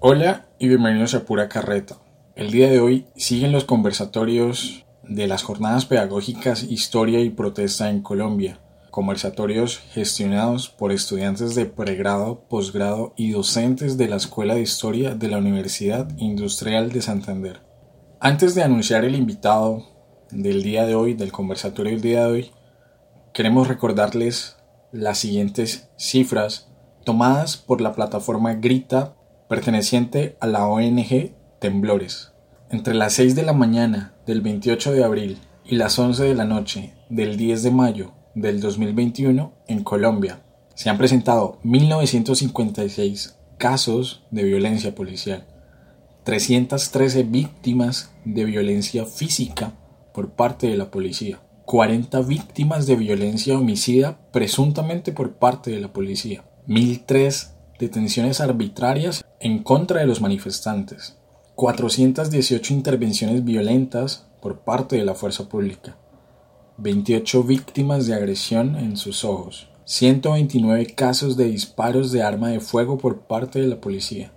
Hola y bienvenidos a Pura Carreta. El día de hoy siguen los conversatorios de las jornadas pedagógicas Historia y Protesta en Colombia, conversatorios gestionados por estudiantes de pregrado, posgrado y docentes de la Escuela de Historia de la Universidad Industrial de Santander. Antes de anunciar el invitado del día de hoy, del conversatorio del día de hoy, queremos recordarles las siguientes cifras tomadas por la plataforma Grita perteneciente a la ONG Temblores. Entre las 6 de la mañana del 28 de abril y las 11 de la noche del 10 de mayo del 2021 en Colombia se han presentado 1956 casos de violencia policial, 313 víctimas de violencia física por parte de la policía, 40 víctimas de violencia homicida presuntamente por parte de la policía, 1003 detenciones arbitrarias en contra de los manifestantes, 418 intervenciones violentas por parte de la fuerza pública, 28 víctimas de agresión en sus ojos, 129 casos de disparos de arma de fuego por parte de la policía,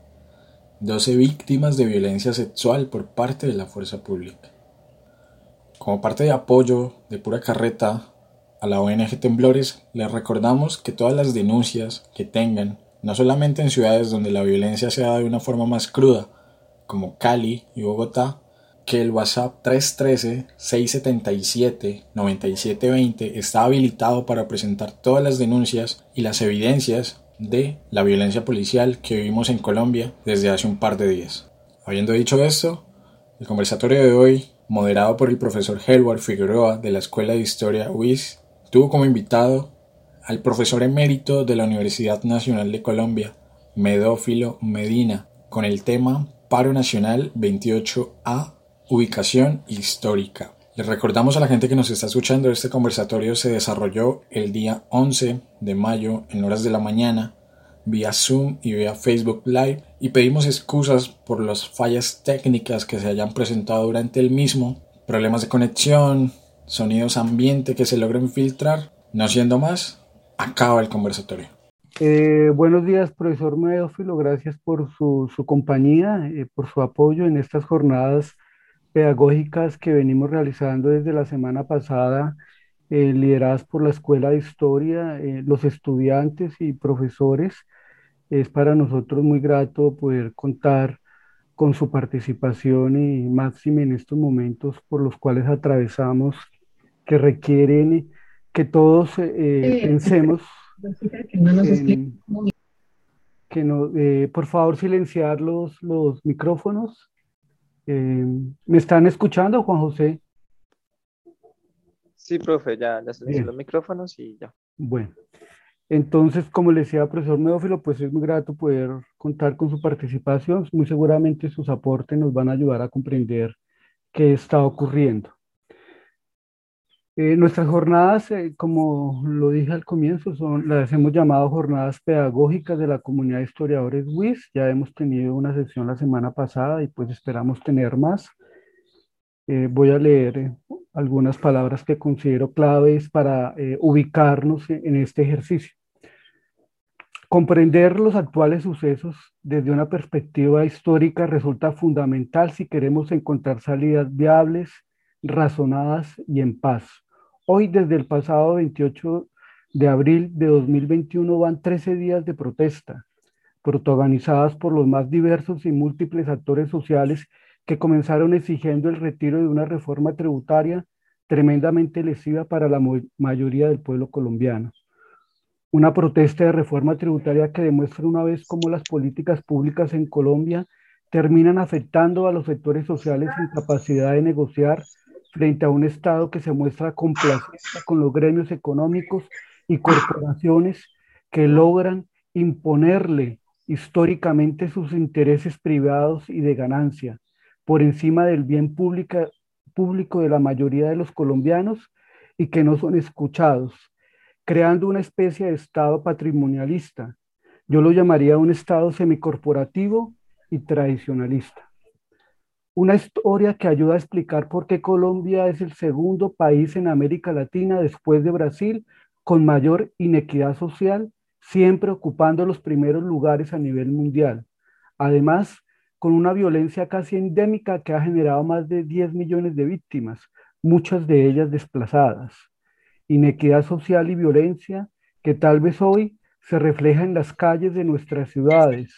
12 víctimas de violencia sexual por parte de la fuerza pública. Como parte de apoyo de pura carreta a la ONG Temblores, les recordamos que todas las denuncias que tengan no solamente en ciudades donde la violencia se da de una forma más cruda, como Cali y Bogotá, que el WhatsApp 313-677-9720 está habilitado para presentar todas las denuncias y las evidencias de la violencia policial que vivimos en Colombia desde hace un par de días. Habiendo dicho esto, el conversatorio de hoy, moderado por el profesor Helward Figueroa de la Escuela de Historia UIS, tuvo como invitado al profesor emérito de la Universidad Nacional de Colombia, Medófilo Medina, con el tema Paro Nacional 28A, Ubicación Histórica. Les recordamos a la gente que nos está escuchando, este conversatorio se desarrolló el día 11 de mayo en horas de la mañana vía Zoom y vía Facebook Live y pedimos excusas por las fallas técnicas que se hayan presentado durante el mismo, problemas de conexión, sonidos ambiente que se logren filtrar. No siendo más, acaba el conversatorio. Eh, buenos días, profesor Medófilo. Gracias por su, compañía, eh, por su apoyo en estas jornadas pedagógicas que venimos realizando desde la semana pasada, eh, lideradas por la Escuela de Historia, los estudiantes y profesores. Es para nosotros muy grato poder contar con su participación y máxima en estos momentos por los cuales atravesamos, que requieren que todos eh, pensemos que no, eh, por favor silenciar los, los micrófonos. Eh, ¿Me están escuchando, Juan José? Sí, profe, ya, ya silencié los micrófonos y ya. Bueno, entonces, como le decía profesor Medófilo, pues es muy grato poder contar con su participación. Muy seguramente sus aportes nos van a ayudar a comprender qué está ocurriendo. Eh, nuestras jornadas, eh, como lo dije al comienzo, son, las hemos llamado jornadas pedagógicas de la comunidad de historiadores WIS. Ya hemos tenido una sesión la semana pasada y pues esperamos tener más. Eh, voy a leer algunas palabras que considero claves para ubicarnos en este ejercicio. Comprender los actuales sucesos desde una perspectiva histórica resulta fundamental si queremos encontrar salidas viables razonadas y en paz. Hoy, desde el pasado 28 de abril de 2021, van 13 días de protesta, protagonizadas por los más diversos y múltiples actores sociales que comenzaron exigiendo el retiro de una reforma tributaria tremendamente lesiva para la mayoría del pueblo colombiano. Una protesta de reforma tributaria que demuestra una vez cómo las políticas públicas en Colombia terminan afectando a los sectores sociales sin capacidad de negociar frente a un Estado que se muestra complaciente con los gremios económicos y corporaciones que logran imponerle históricamente sus intereses privados y de ganancia por encima del bien público de la mayoría de los colombianos y que no son escuchados, creando una especie de Estado patrimonialista. Yo lo llamaría un Estado semicorporativo y tradicionalista. Una historia que ayuda a explicar por qué Colombia es el segundo país en América Latina después de Brasil con mayor inequidad social, siempre ocupando los primeros lugares a nivel mundial. Además, con una violencia casi endémica que ha generado más de 10 millones de víctimas, muchas de ellas desplazadas. Inequidad social y violencia que tal vez hoy se refleja en las calles de nuestras ciudades,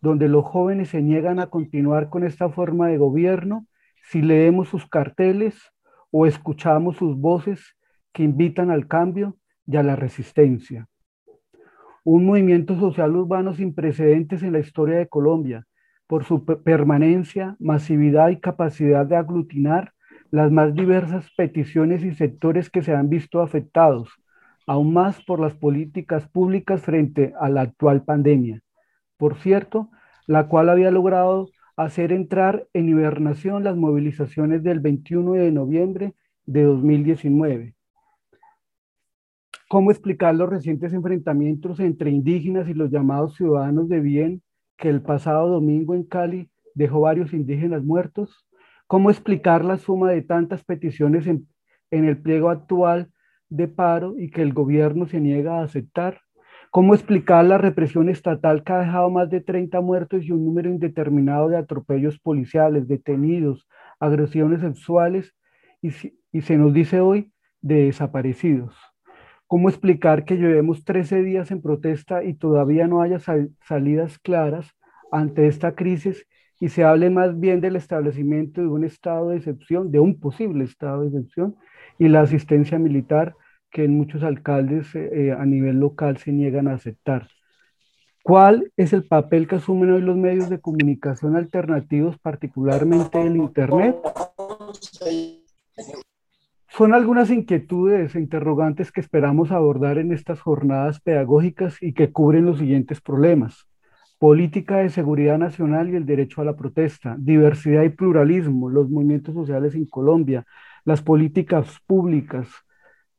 donde los jóvenes se niegan a continuar con esta forma de gobierno si leemos sus carteles o escuchamos sus voces que invitan al cambio y a la resistencia. Un movimiento social urbano sin precedentes en la historia de Colombia, por su permanencia, masividad y capacidad de aglutinar las más diversas peticiones y sectores que se han visto afectados, aún más por las políticas públicas frente a la actual pandemia. Por cierto, la cual había logrado hacer entrar en hibernación las movilizaciones del 21 de noviembre de 2019. ¿Cómo explicar los recientes enfrentamientos entre indígenas y los llamados ciudadanos de bien que el pasado domingo en Cali dejó varios indígenas muertos? ¿Cómo explicar la suma de tantas peticiones en, en el pliego actual de paro y que el gobierno se niega a aceptar? ¿Cómo explicar la represión estatal que ha dejado más de 30 muertos y un número indeterminado de atropellos policiales, detenidos, agresiones sexuales y, y se nos dice hoy de desaparecidos? ¿Cómo explicar que llevemos 13 días en protesta y todavía no haya salidas claras ante esta crisis y se hable más bien del establecimiento de un estado de excepción, de un posible estado de excepción y la asistencia militar que muchos alcaldes eh, eh, a nivel local se niegan a aceptar? ¿Cuál es el papel que asumen hoy los medios de comunicación alternativos, particularmente el Internet? Son algunas inquietudes e interrogantes que esperamos abordar en estas jornadas pedagógicas y que cubren los siguientes problemas. Política de seguridad nacional y el derecho a la protesta, diversidad y pluralismo, los movimientos sociales en Colombia, las políticas públicas,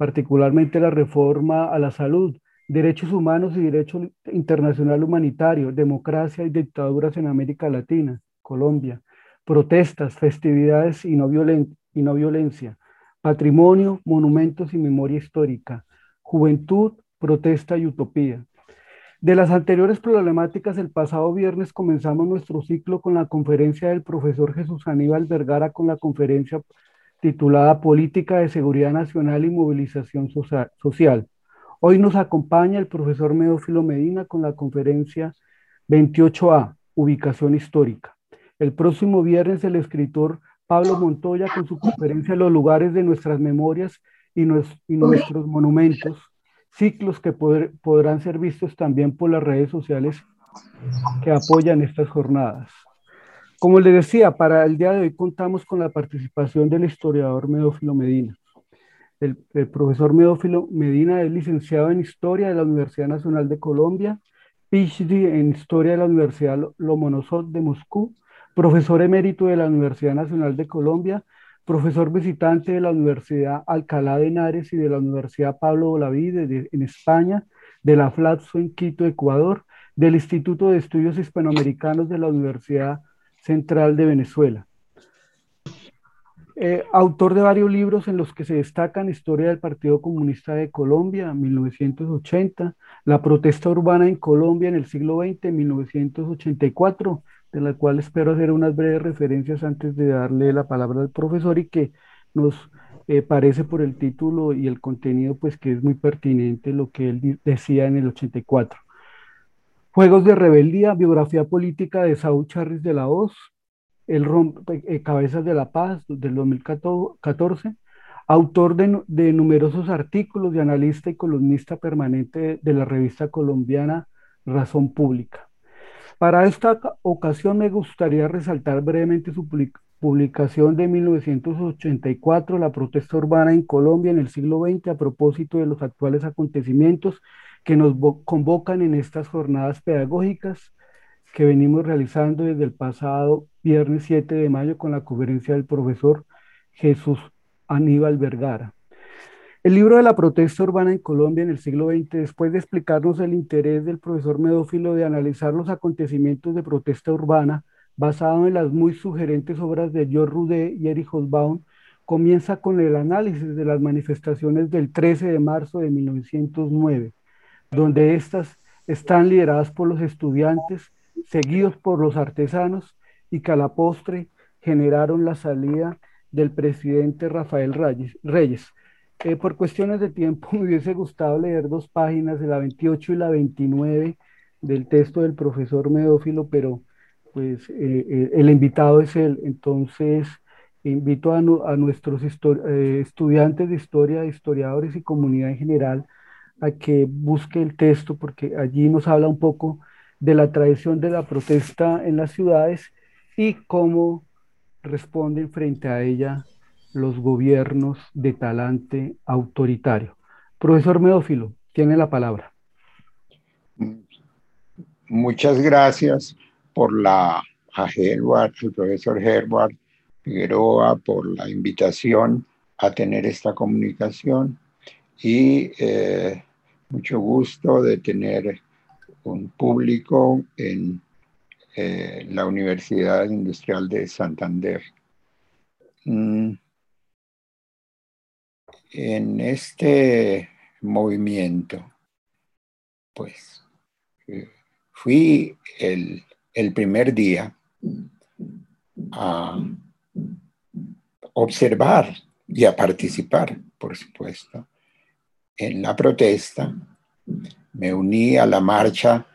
particularmente la reforma a la salud, derechos humanos y derecho internacional humanitario, democracia y dictaduras en América Latina, Colombia, protestas, festividades y no, violencia, Patrimonio, monumentos y memoria histórica. Juventud, protesta y utopía. De las anteriores problemáticas, el pasado viernes comenzamos nuestro ciclo con la conferencia del profesor Jesús Aníbal Vergara con la conferencia titulada Política de Seguridad Nacional y Movilización Social. Hoy nos acompaña el profesor Medófilo Medina con la conferencia 28A, Ubicación Histórica. El próximo viernes el escritor Pablo Montoya con su conferencia Los lugares de nuestras memorias y, nuestros monumentos, ciclos que podrán ser vistos también por las redes sociales que apoyan estas jornadas. Como les decía, para el día de hoy contamos con la participación del historiador Medófilo Medina. El, el, profesor Medófilo Medina es licenciado en Historia de la Universidad Nacional de Colombia, PhD en Historia de la Universidad Lomonosov de Moscú profesor emérito de la Universidad Nacional de Colombia, profesor visitante de la Universidad Alcalá de Henares y de la Universidad Pablo Olavide en España, de la FLAPSO en Quito, Ecuador, del Instituto de Estudios Hispanoamericanos de la Universidad Central de Venezuela. Eh, autor de varios libros en los que se destacan Historia del Partido Comunista de Colombia, 1980, La protesta urbana en Colombia en el siglo XX, 1984, de la cual espero hacer unas breves referencias antes de darle la palabra al profesor y que nos eh, parece por el título y el contenido, pues que es muy pertinente lo que él decía en el 84. Juegos de rebeldía, biografía política de Saúl Charris de la Hoz, El eh, Cabezas de la Paz del 2014, autor de, de, numerosos artículos de analista y columnista permanente de la revista colombiana Razón Pública. Para esta ocasión me gustaría resaltar brevemente su publicación de 1984, La protesta urbana en Colombia en el siglo XX, a propósito de los actuales acontecimientos que nos convocan en estas jornadas pedagógicas que venimos realizando desde el pasado viernes 7 de mayo con la conferencia del profesor Jesús Aníbal Vergara. El libro de la protesta urbana en Colombia en el siglo XX, después de explicarnos el interés del profesor Medófilo de analizar los acontecimientos de protesta urbana, basado en las muy sugerentes obras de George Rudé y Erich Hobsbawm, comienza con el análisis de las manifestaciones del 13 de marzo de 1909, donde estas están lideradas por los estudiantes seguidos por los artesanos y que a la postre generaron la salida del presidente Rafael Reyes. Eh, por cuestiones de tiempo me hubiese gustado leer dos páginas, de la 28 y la 29 del texto del profesor Medófilo, pero pues eh, eh, el invitado es él. Entonces, invito a, nuestros estudiantes de historia, historiadores y comunidad en general a que busque el texto, porque allí nos habla un poco de la tradición de la protesta en las ciudades y cómo responden frente a ella los gobiernos de talante autoritario. Profesor Medófilo, tiene la palabra. Muchas gracias por la a Herbert, el profesor Herbert Figueroa, por la invitación a tener esta comunicación y eh, mucho gusto de tener un público en eh, la Universidad Industrial de Santander. Mm. En este movimiento, pues fui el, el primer día a observar y a participar, por supuesto, en la protesta. Me uní a la marcha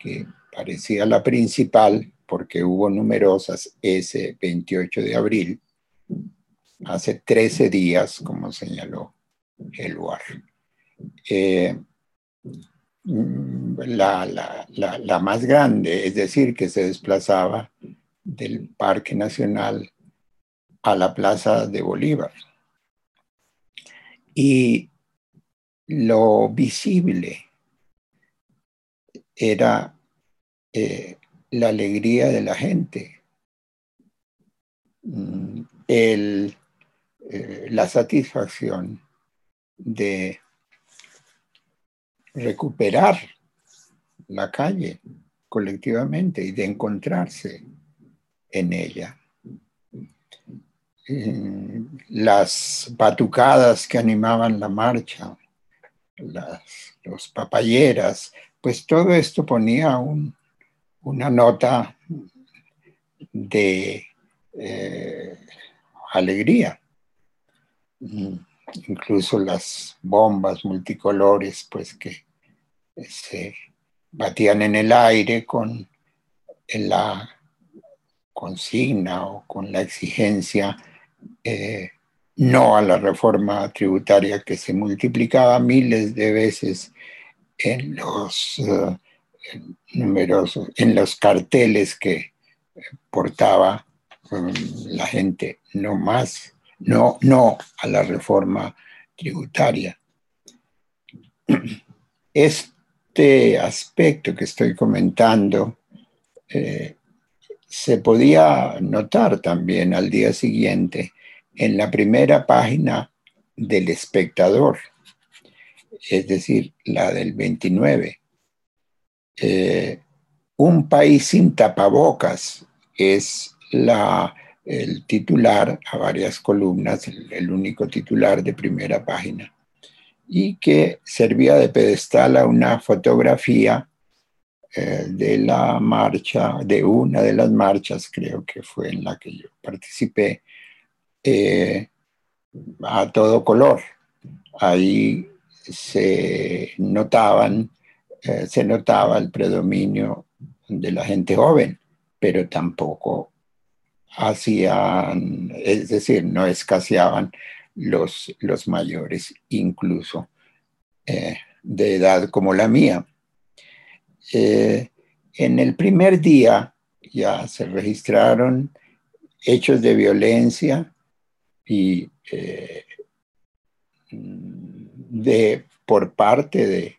que parecía la principal porque hubo numerosas ese 28 de abril, hace 13 días, como señaló el Eh, la, la, la, la, más grande, es decir, que se desplazaba del Parque Nacional a la Plaza de Bolívar. Y lo visible era eh, la alegría de la gente, mm, el, eh, la satisfacción de recuperar la calle colectivamente y de encontrarse en ella. Mm, las batucadas que animaban la marcha, las los papayeras, pues todo esto ponía un, una nota de eh, alegría. Mm, incluso las bombas multicolores, pues que se batían en el aire con la consigna o con la exigencia eh, no a la reforma tributaria que se multiplicaba miles de veces en los eh, numerosos, en los carteles que portaba um, la gente, no más, no, no a la reforma tributaria. Este aspecto que estoy comentando eh, se podía notar también al día siguiente en la primera página del espectador, es decir, la del 29. Eh, un país sin tapabocas es la, el titular a varias columnas, el, único titular de primera página, y que servía de pedestal a una fotografía eh, de la marcha, de una de las marchas, creo que fue en la que yo participé, eh, a todo color. Ahí se notaban, eh, se notaba el predominio de la gente joven, pero tampoco hacían, es decir, no escaseaban los, los mayores, incluso eh, de edad como la mía. en el primer día ya se registraron hechos de violencia y eh, de, por parte de,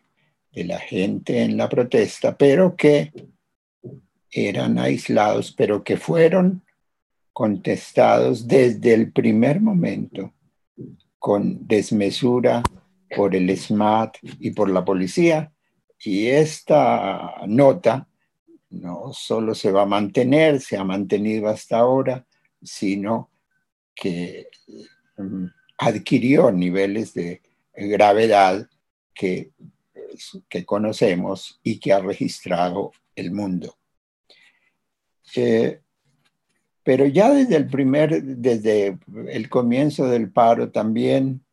de la gente en la protesta, pero que eran aislados, pero que fueron contestados desde el primer momento con desmesura por el SMAT y por la policía. Y esta nota no solo se va a mantener, se ha mantenido hasta ahora, sino que mm, adquirió niveles de gravedad que, que conocemos y que ha registrado el mundo. Eh, pero ya desde el primer, desde el comienzo del paro también,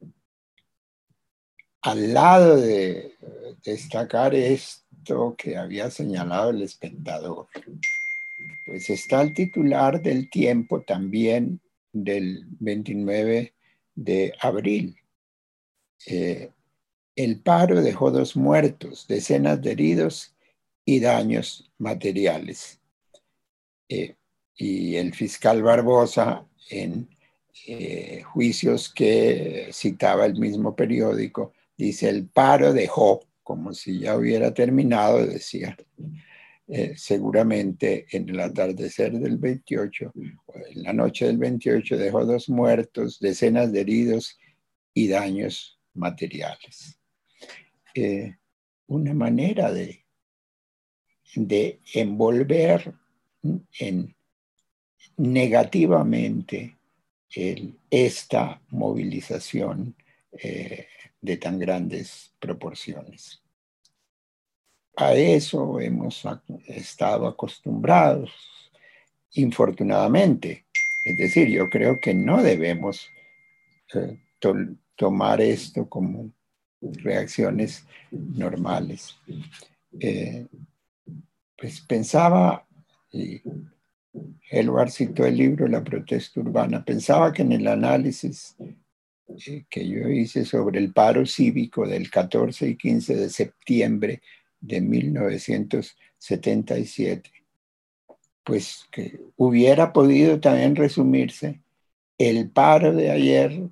al lado de destacar esto que había señalado el espectador, pues está el titular del tiempo también del 29 de abril. Eh, el paro dejó dos muertos, decenas de heridos y daños materiales. Eh, y el fiscal Barbosa, en eh, juicios que citaba el mismo periódico, dice, el paro dejó, como si ya hubiera terminado, decía, eh, seguramente en el atardecer del 28, en la noche del 28, dejó dos muertos, decenas de heridos y daños materiales. Eh, una manera de, de envolver en, negativamente esta movilización eh, de tan grandes proporciones. A eso hemos estado acostumbrados, infortunadamente. Es decir, yo creo que no debemos eh, tomar esto como reacciones normales. Eh, pues pensaba, y Elwar citó el libro La protesta urbana, pensaba que en el análisis eh, que yo hice sobre el paro cívico del 14 y 15 de septiembre de 1977, pues que hubiera podido también resumirse, el paro de ayer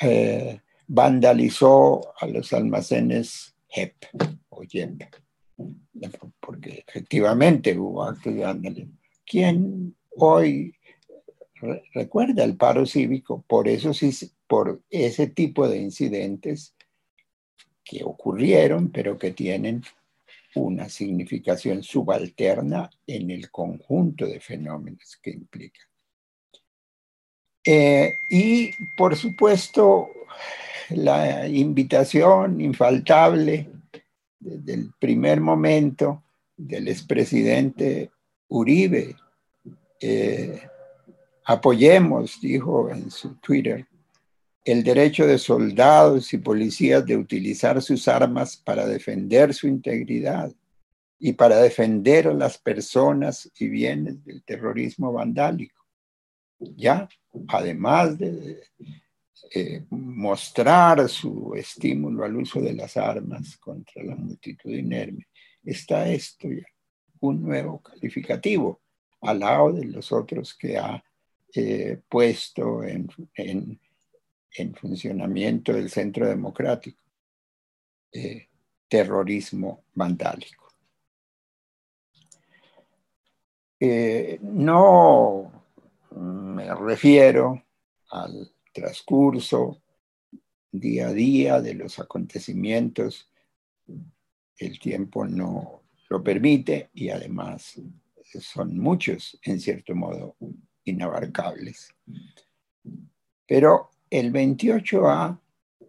eh, vandalizó a los almacenes HEP o JEP, porque efectivamente hubo actos de vandalismo. ¿Quién hoy recuerda el paro cívico? Por eso sí, por ese tipo de incidentes que ocurrieron, pero que tienen una significación subalterna en el conjunto de fenómenos que implica. Eh, y por supuesto, la invitación infaltable desde el primer momento del expresidente Uribe. Eh, apoyemos, dijo en su Twitter, el derecho de soldados y policías de utilizar sus armas para defender su integridad y para defender a las personas y bienes del terrorismo vandálico. Ya, además de eh, mostrar su estímulo al uso de las armas contra la multitud inerme, está esto ya, un nuevo calificativo al lado de los otros que ha eh, puesto en en funcionamiento del centro democrático. Eh, terrorismo vandálico. Eh, no me refiero al transcurso día a día de los acontecimientos. El tiempo no lo permite y además son muchos, en cierto modo, inabarcables. Pero el 28A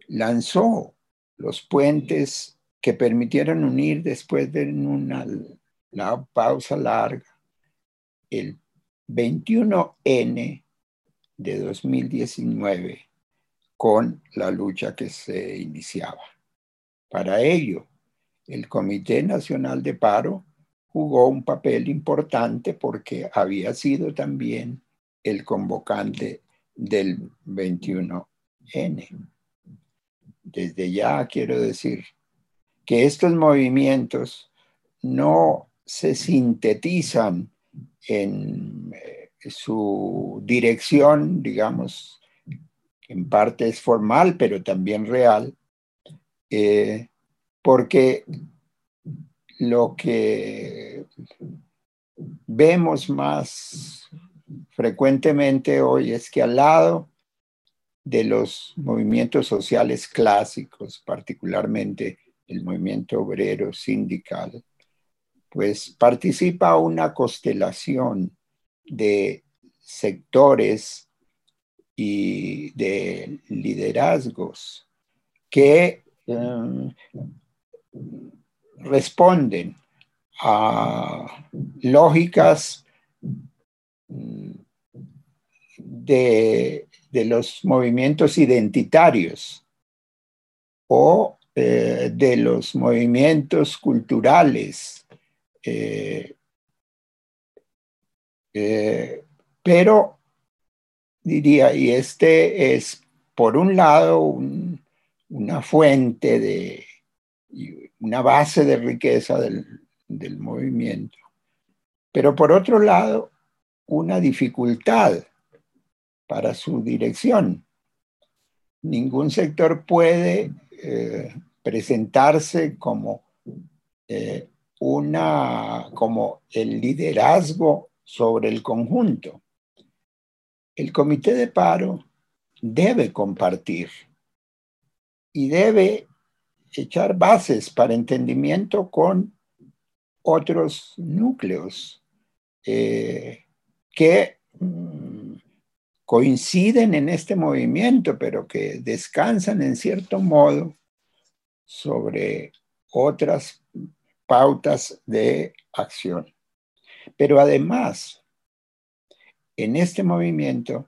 lanzó los puentes que permitieron unir después de una, pausa larga el 21N de 2019 con la lucha que se iniciaba. Para ello, el Comité Nacional de Paro jugó un papel importante porque había sido también el convocante del 21N. Desde ya quiero decir que estos movimientos no se sintetizan en eh, su dirección, digamos, en parte es formal, pero también real, eh, porque lo que vemos más frecuentemente hoy es que al lado de los movimientos sociales clásicos, particularmente el movimiento obrero sindical, pues participa una constelación de sectores y de liderazgos que em, responden a lógicas de, los movimientos identitarios o eh, de los movimientos culturales. Eh, eh, pero diría, y este es por un lado una fuente de, una base de riqueza del movimiento, pero por otro lado una dificultad para su dirección. Ningún sector puede eh, presentarse como, eh, una, como el liderazgo sobre el conjunto. El comité de paro debe compartir y debe echar bases para entendimiento con otros núcleos eh, que mm, coinciden en este movimiento, pero que descansan en cierto modo sobre otras pautas de acción. Pero además, en este movimiento,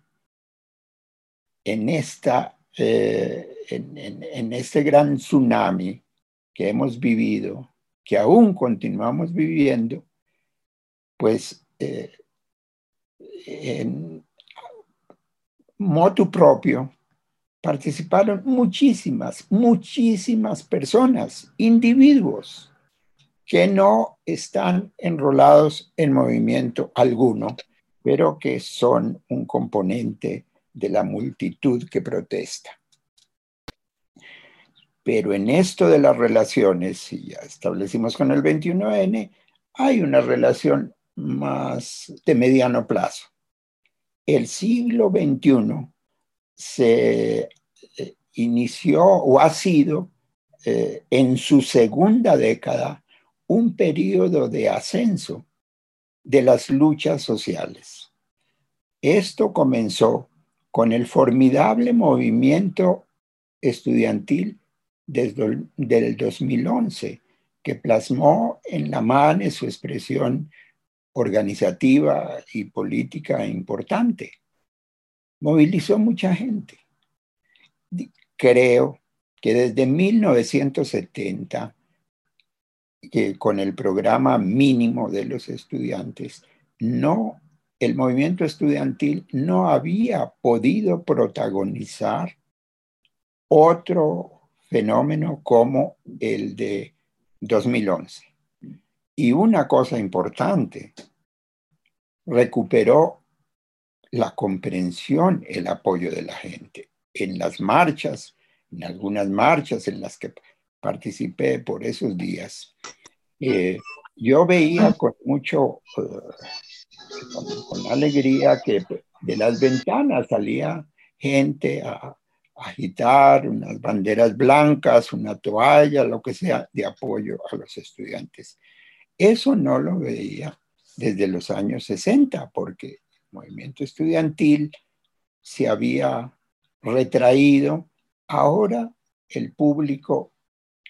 en, esta, eh, en, este gran tsunami que hemos vivido, que aún continuamos viviendo, pues eh, en motu propio participaron muchísimas, muchísimas personas, individuos que no están enrolados en movimiento alguno, pero que son un componente de la multitud que protesta. Pero en esto de las relaciones, y ya establecimos con el 21N, hay una relación más de mediano plazo. El siglo XXI se eh, inició o ha sido eh, en su segunda década un periodo de ascenso de las luchas sociales. Esto comenzó con el formidable movimiento estudiantil desde el 2011, que plasmó en la MANE su expresión organizativa y política importante. Movilizó mucha gente. Creo que desde 1970, que con el programa mínimo de los estudiantes, no, el movimiento estudiantil no había podido protagonizar otro fenómeno como el de 2011. Y una cosa importante, recuperó la comprensión, el apoyo de la gente. En las marchas, en algunas marchas en las que participé por esos días, eh, yo veía con mucho, eh, con, alegría que de las ventanas salía gente a agitar unas banderas blancas, una toalla, lo que sea, de apoyo a los estudiantes. Eso no lo veía desde los años 60, porque el movimiento estudiantil se había retraído. Ahora el público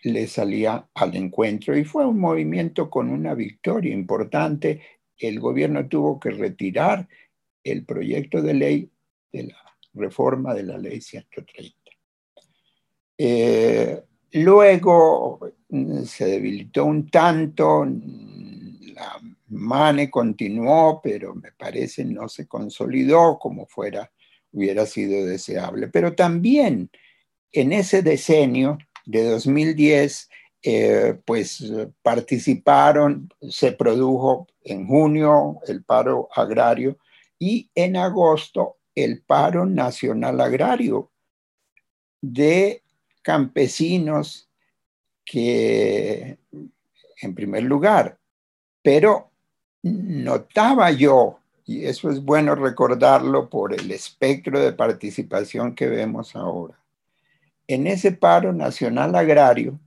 le salía al encuentro y fue un movimiento con una victoria importante. El gobierno tuvo que retirar el proyecto de ley de la reforma de la ley 130. Eh, luego mm, se debilitó un tanto, la MANE continuó, pero me parece no se consolidó como fuera, hubiera sido deseable. Pero también en ese decenio de 2010, eh, pues participaron, se produjo en junio el paro agrario y en agosto el paro nacional agrario de campesinos que, en primer lugar, pero notaba yo, y eso es bueno recordarlo por el espectro de participación que vemos ahora, en ese paro nacional agrario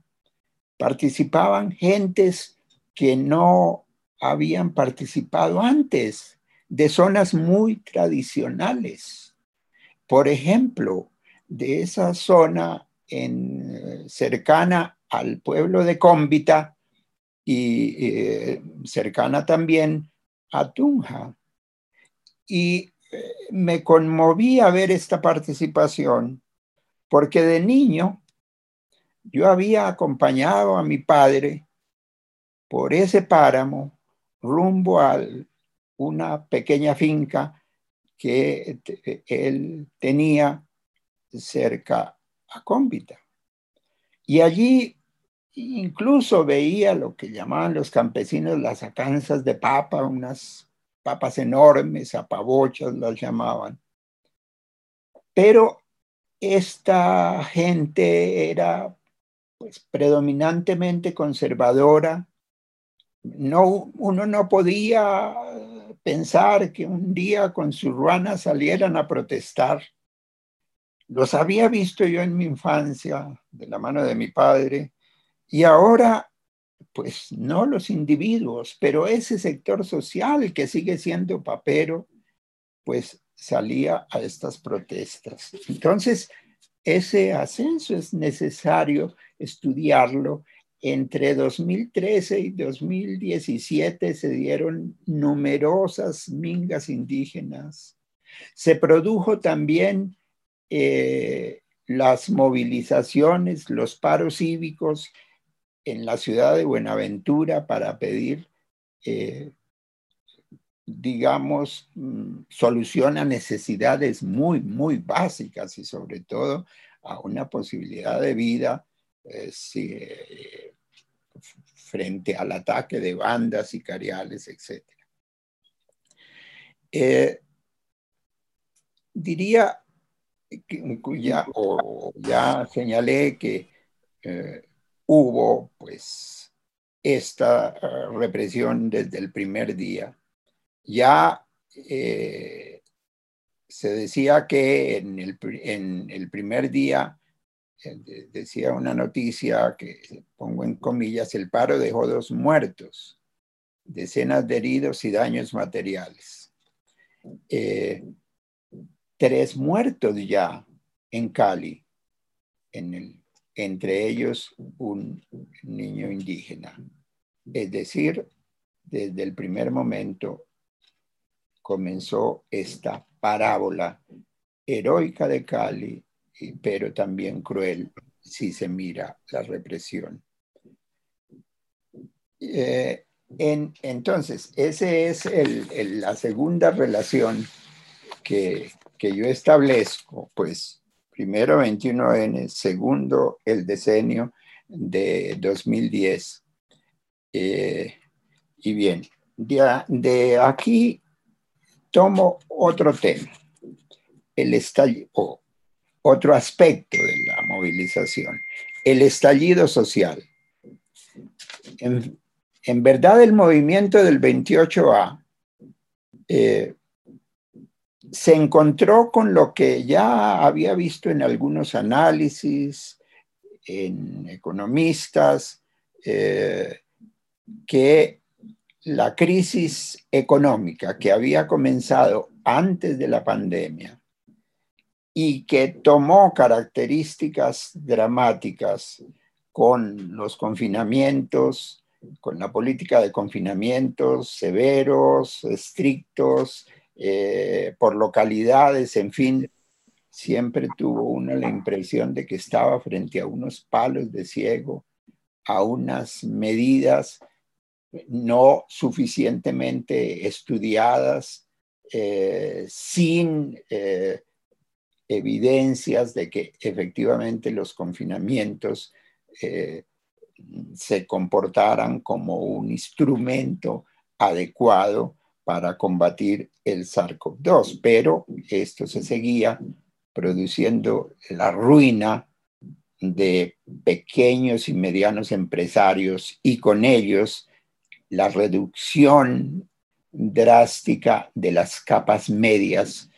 participaban gentes que no habían participado antes, de zonas muy tradicionales. Por ejemplo, de esa zona en, cercana al pueblo de Cómbita y eh, cercana también a Tunja. Y eh, me conmovía ver esta participación porque de niño yo había acompañado a mi padre por ese páramo rumbo a una pequeña finca que él tenía cerca Y allí incluso veía lo que llamaban los campesinos las acanzas de papa, unas papas enormes, apabochas las llamaban. Pero esta gente era pues predominantemente conservadora. No, uno no podía pensar que un día con sus ruanas salieran a protestar. Los había visto yo en mi infancia de la mano de mi padre y ahora, pues no los individuos, pero ese sector social que sigue siendo papero, pues salía a estas protestas. Entonces, ese ascenso es necesario estudiarlo. Entre 2013 y 2017 se dieron numerosas mingas indígenas. Se produjo también eh, las movilizaciones, los paros cívicos en la ciudad de Buenaventura para pedir, eh, digamos, mm, solución a necesidades muy, muy básicas y sobre todo a una posibilidad de vida eh, frente al ataque de bandas sicariales, etc. diría ya, ya señalé que hubo pues esta eh, represión desde el primer día. Ya eh, se decía que en el, en el primer día, eh, decía una noticia que pongo en comillas, el paro dejó dos muertos, decenas de heridos y daños materiales. Tres muertos ya en Cali en el entre ellos un niño indígena. Es decir, desde el primer momento comenzó esta parábola heroica de Cali, pero también cruel si se mira la represión. Eh, entonces, esa es la segunda relación que, que yo establezco, pues primero 21N, segundo el decenio de 2010. Eh, y bien, de, aquí tomo otro tema, el estallido, otro aspecto de la movilización, el estallido social. En, verdad el movimiento del 28A eh, se encontró con lo que ya había visto en algunos análisis, en economistas, eh, que la crisis económica que había comenzado antes de la pandemia y que tomó características dramáticas con los confinamientos, con la política de confinamientos severos, estrictos, eh, por localidades, en fin, siempre tuvo uno la impresión de que estaba frente a unos palos de ciego, a unas medidas no suficientemente estudiadas, eh, sin eh, evidencias de que efectivamente los confinamientos se comportaran como un instrumento adecuado para combatir el SARS-CoV-2, pero esto se seguía produciendo la ruina de pequeños y medianos empresarios y con ellos la reducción drástica de las capas medias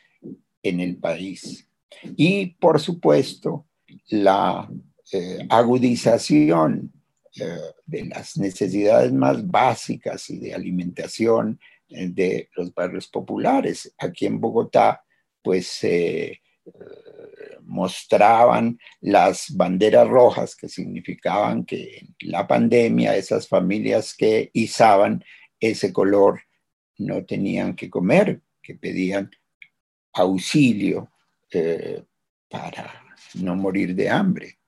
en el país. Y por supuesto, la eh, agudización eh, de las necesidades más básicas y de alimentación de los barrios populares. Aquí en Bogotá, pues se eh, mostraban las banderas rojas que significaban que en la pandemia esas familias que izaban ese color no tenían que comer, que pedían auxilio eh, para no morir de hambre.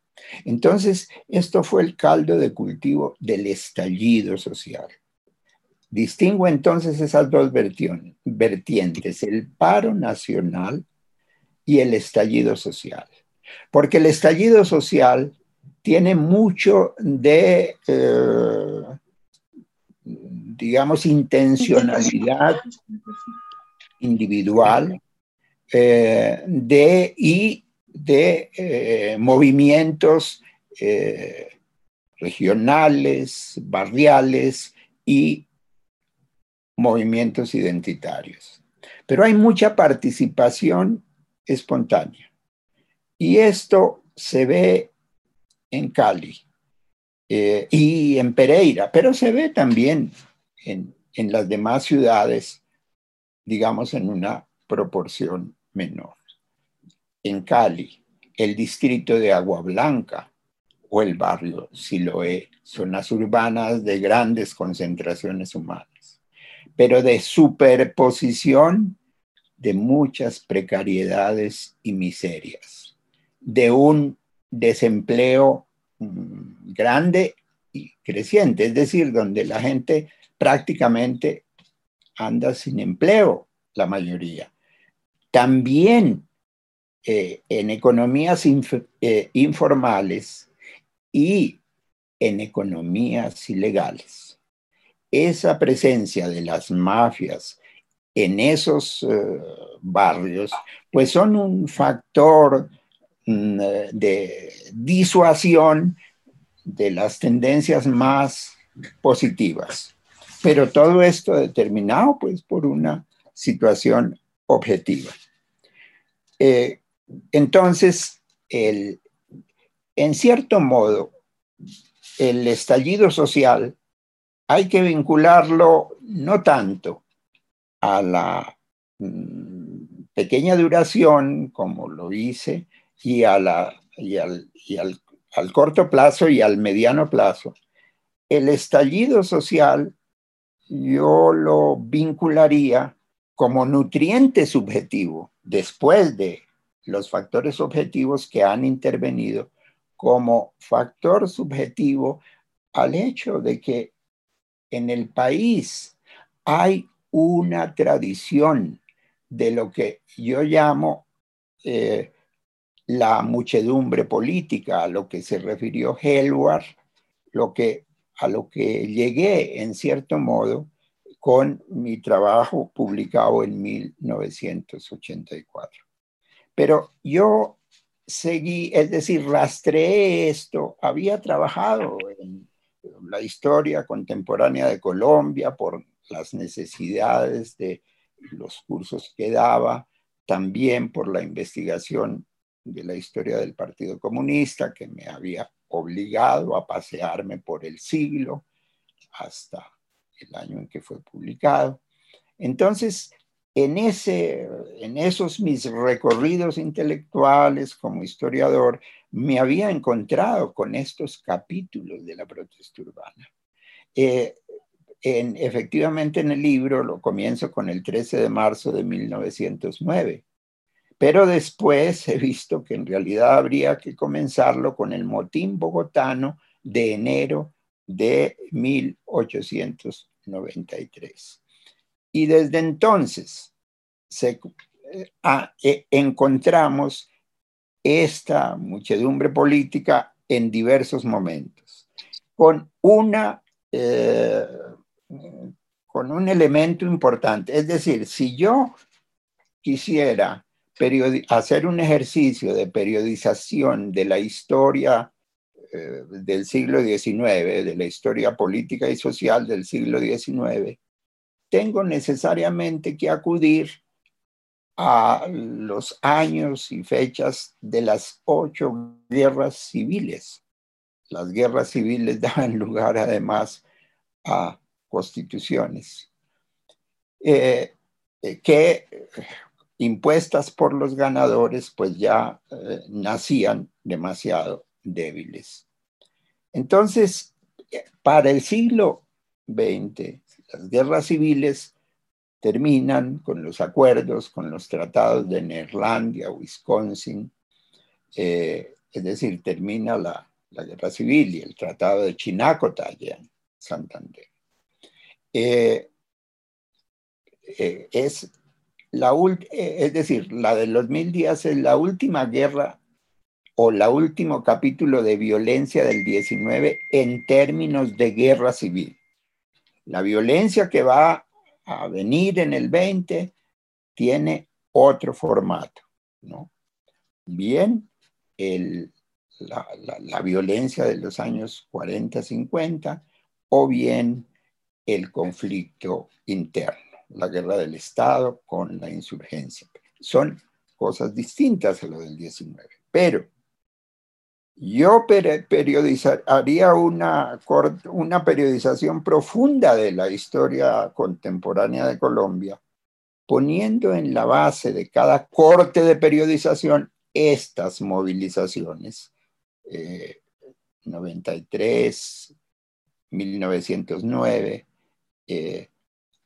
Entonces, esto fue el caldo de cultivo del estallido social. Distingo entonces esas dos vertientes, el paro nacional y el estallido social. Porque el estallido social tiene mucho de, eh, digamos, intencionalidad individual eh, de, y de eh, movimientos regionales, barriales y movimientos identitarios. Pero hay mucha participación espontánea. Y esto se ve en Cali eh, y en Pereira, pero se ve también en, en las demás ciudades, digamos, en una proporción menor. En Cali, el distrito de Agua Blanca o el barrio Siloé, zonas urbanas de grandes concentraciones humanas, pero de superposición de muchas precariedades y miserias, de un desempleo mm, grande y creciente, es decir, donde la gente prácticamente anda sin empleo, la mayoría. También eh, en economías eh, informales y en economías ilegales. Esa presencia de las mafias en esos eh, barrios, pues son un factor mm, de disuasión de las tendencias más positivas. Pero todo esto determinado pues por una situación objetiva. Eh, entonces, el, en cierto modo, el estallido social hay que vincularlo no tanto a la mm, pequeña duración, como lo hice, y, a al corto plazo y al mediano plazo. El estallido social yo lo vincularía como nutriente subjetivo después de los factores objetivos que han intervenido como factor subjetivo al hecho de que en el país hay una tradición de lo que yo llamo eh, la muchedumbre política, a lo que se refirió Helward, lo que, a lo que llegué en cierto modo con mi trabajo publicado en 1984. Pero yo seguí, es decir, rastreé esto, había trabajado en la historia contemporánea de Colombia por las necesidades de los cursos que daba, también por la investigación de la historia del Partido Comunista, que me había obligado a pasearme por el siglo hasta el año en que fue publicado. Entonces, en, ese, en esos mis recorridos intelectuales como historiador, me había encontrado con estos capítulos de la protesta urbana. Eh, efectivamente en el libro lo comienzo con el 13 de marzo de 1909, pero después he visto que en realidad habría que comenzarlo con el motín bogotano de enero de 1893. Y desde entonces se, eh, ah, eh, encontramos esta muchedumbre política en diversos momentos, con una eh, con un elemento importante. Es decir, si yo quisiera hacer un ejercicio de periodización de la historia eh, del siglo XIX, de la historia política y social del siglo XIX, tengo necesariamente que acudir a los años y fechas de las ocho guerras civiles. Las guerras civiles daban lugar además a constituciones eh, eh, que impuestas por los ganadores pues ya eh, nacían demasiado débiles. Entonces, para el siglo XX, las guerras civiles terminan con los acuerdos, con los tratados de Neerlandia, Wisconsin, eh, es decir, termina la, guerra civil y el tratado de Chinacota allá en Santander. Eh, eh, es, la, es decir, la de los mil días es la última guerra o el último capítulo de violencia del 19 en términos de guerra civil. La violencia que va a venir en el 20 tiene otro formato, ¿no? Bien, la, la, violencia de los años 40, 50, o bien el conflicto interno, la guerra del Estado con la insurgencia. Son cosas distintas a lo del 19, pero yo haría una, una periodización profunda de la historia contemporánea de Colombia, poniendo en la base de cada corte de periodización estas movilizaciones. 93, 1909,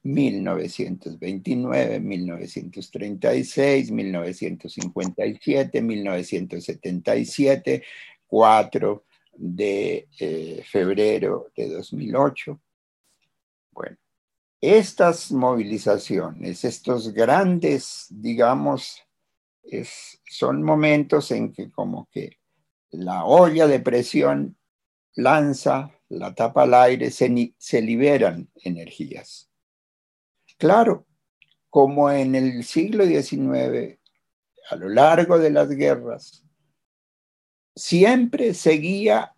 1929, 1936, 1957, 1977, 4 de eh, febrero de 2008. Bueno, estas movilizaciones, estos grandes, digamos, son momentos en que como que la olla de presión lanza la tapa al aire, se, se liberan energías. Claro, como en el siglo XIX, a lo largo de las guerras, siempre seguía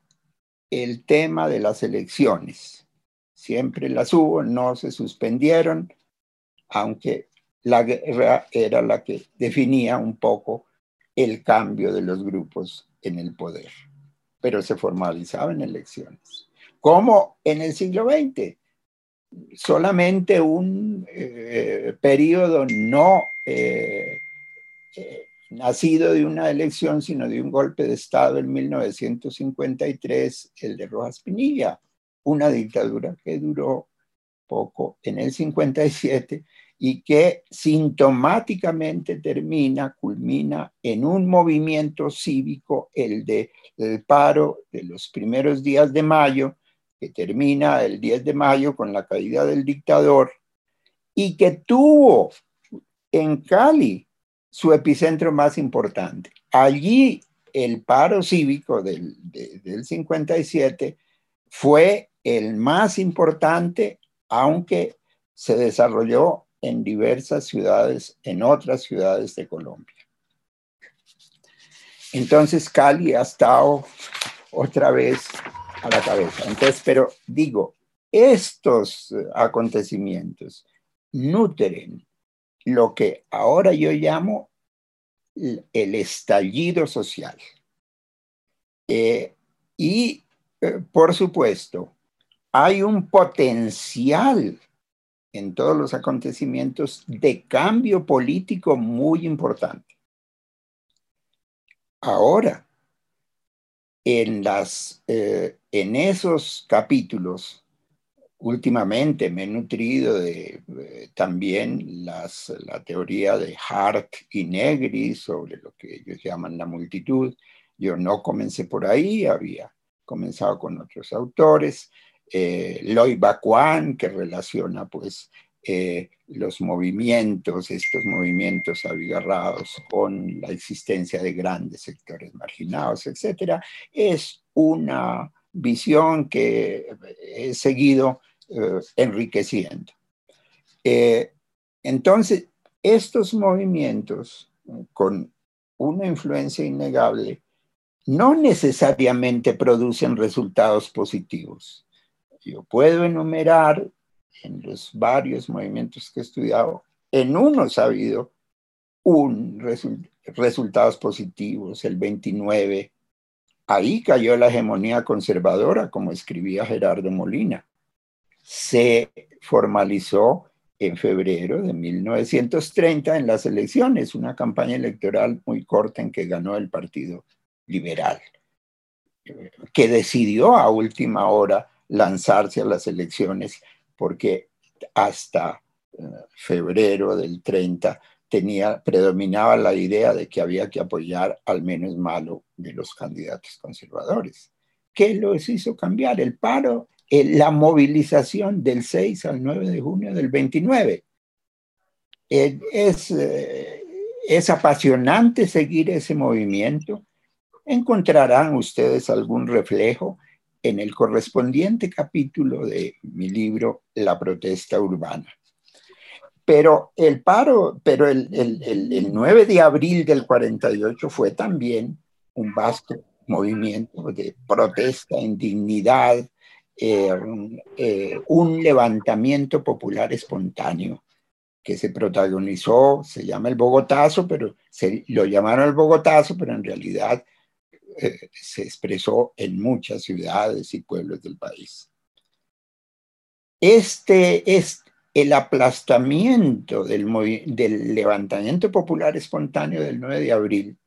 el tema de las elecciones. Siempre las hubo, no se suspendieron, aunque la guerra era la que definía un poco el cambio de los grupos en el poder, pero se formalizaban elecciones. Como en el siglo XX, solamente un eh, periodo no eh, eh, nacido de una elección, sino de un golpe de Estado en 1953, el de Rojas Pinilla, una dictadura que duró poco en el 57 y que sintomáticamente termina, culmina en un movimiento cívico, el de el paro de los primeros días de mayo, que termina el 10 de mayo con la caída del dictador y que tuvo en Cali su epicentro más importante. Allí el paro cívico del, del 57 fue el más importante, aunque se desarrolló en diversas ciudades, en otras ciudades de Colombia. Entonces Cali ha estado otra vez a la cabeza. Entonces, pero digo, estos acontecimientos nutren lo que ahora yo llamo el estallido social. Eh, y, eh, por supuesto, hay un potencial en todos los acontecimientos de cambio político muy importante. Ahora, en, las, eh, en esos capítulos últimamente me he nutrido de eh, también las, la teoría de Hart y Negri sobre lo que ellos llaman la multitud. Yo no comencé por ahí, había comenzado con otros autores. Eh, Loy que relaciona pues eh, los movimientos, estos movimientos abigarrados con la existencia de grandes sectores marginados, etcétera, es una visión que he seguido eh, enriqueciendo. Eh, entonces, estos movimientos con una influencia innegable no necesariamente producen resultados positivos. Yo puedo enumerar en los varios movimientos que he estudiado, en unos ha habido un resultados positivos, el 29. Ahí cayó la hegemonía conservadora, como escribía Gerardo Molina se formalizó en febrero de 1930 en las elecciones, una campaña electoral muy corta en que ganó el Partido Liberal, que decidió a última hora lanzarse a las elecciones porque hasta febrero del 30 tenía, predominaba la idea de que había que apoyar al menos malo de los candidatos conservadores. ¿Qué los hizo cambiar? El paro, la movilización del 6 al 9 de junio del 29. es, es apasionante seguir ese movimiento. Encontrarán ustedes algún reflejo en el correspondiente capítulo de mi libro La protesta urbana. Pero el paro, pero el, el, 9 de abril del 48 fue también un vasto movimiento de protesta, indignidad, eh, eh, un levantamiento popular espontáneo que se protagonizó, se llama el Bogotazo, pero se, lo llamaron el Bogotazo, pero en realidad eh, se expresó en muchas ciudades y pueblos del país. Este es el aplastamiento del, del levantamiento popular espontáneo del 9 de abril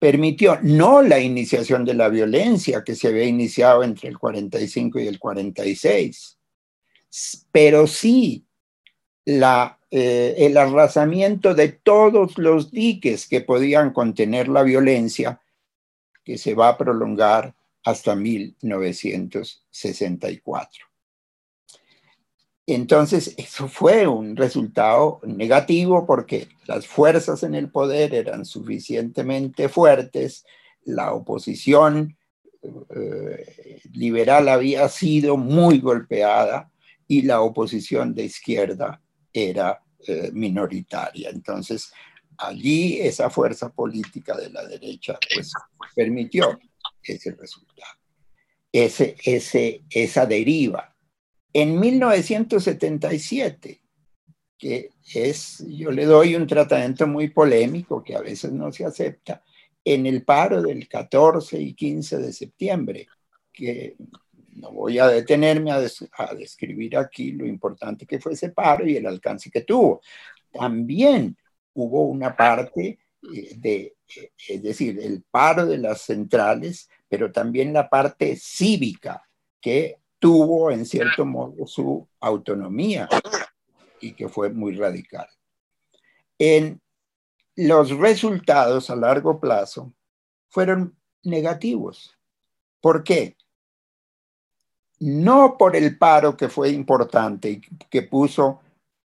permitió no la iniciación de la violencia que se había iniciado entre el 45 y el 46, pero sí eh, el arrasamiento de todos los diques que podían contener la violencia que se va a prolongar hasta 1964. Entonces, eso fue un resultado negativo porque las fuerzas en el poder eran suficientemente fuertes, la oposición eh, liberal había sido muy golpeada y la oposición de izquierda era eh, minoritaria. Entonces, allí esa fuerza política de la derecha pues permitió ese resultado, esa deriva. En 1977, que es, yo le doy un tratamiento muy polémico que a veces no se acepta, en el paro del 14 y 15 de septiembre, que no voy a detenerme a, describir aquí lo importante que fue ese paro y el alcance que tuvo. También hubo una parte eh, de, eh, es decir, el paro de las centrales, pero también la parte cívica que tuvo en cierto modo su autonomía y que fue muy radical. En los resultados a largo plazo fueron negativos. ¿Por qué? No por el paro que fue importante y que puso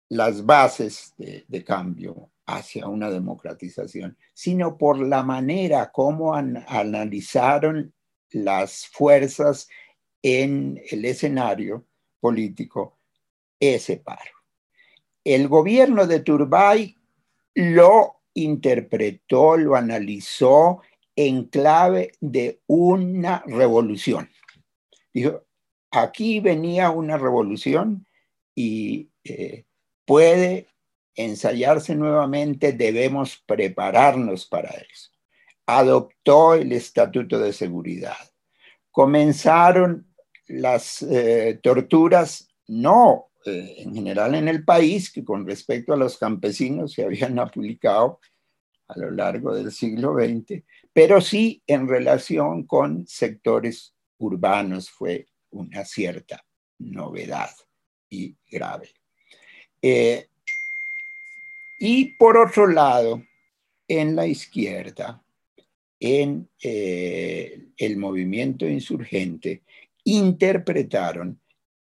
las bases de, de cambio hacia una democratización, sino por la manera como analizaron las fuerzas en el escenario político ese paro. El gobierno de Turbay lo interpretó, lo analizó en clave de una revolución. Dijo, aquí venía una revolución y eh, puede ensayarse nuevamente, debemos prepararnos para eso. Adoptó el Estatuto de Seguridad. Comenzaron las eh, torturas, no eh, en general en el país, que con respecto a los campesinos se habían aplicado a lo largo del siglo XX, pero sí en relación con sectores urbanos fue una cierta novedad y grave. Eh, y por otro lado, en la izquierda, en el movimiento insurgente, interpretaron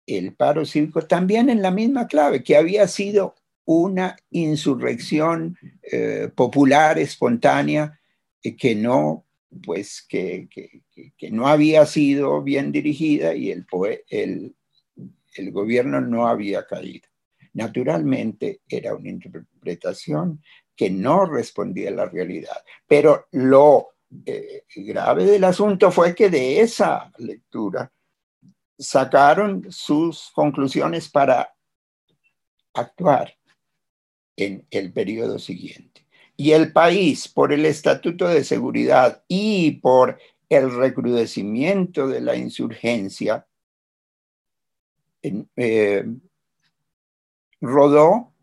el paro cívico también en la misma clave, que había sido una insurrección eh, popular, espontánea, eh, que no pues que, que, no había sido bien dirigida y el, el, gobierno no había caído. Naturalmente era una interpretación que no respondía a la realidad, pero lo eh, grave del asunto fue que de esa lectura sacaron sus conclusiones para actuar en el periodo siguiente. Y el país, por el Estatuto de Seguridad y por el recrudecimiento de la insurgencia, eh, rodó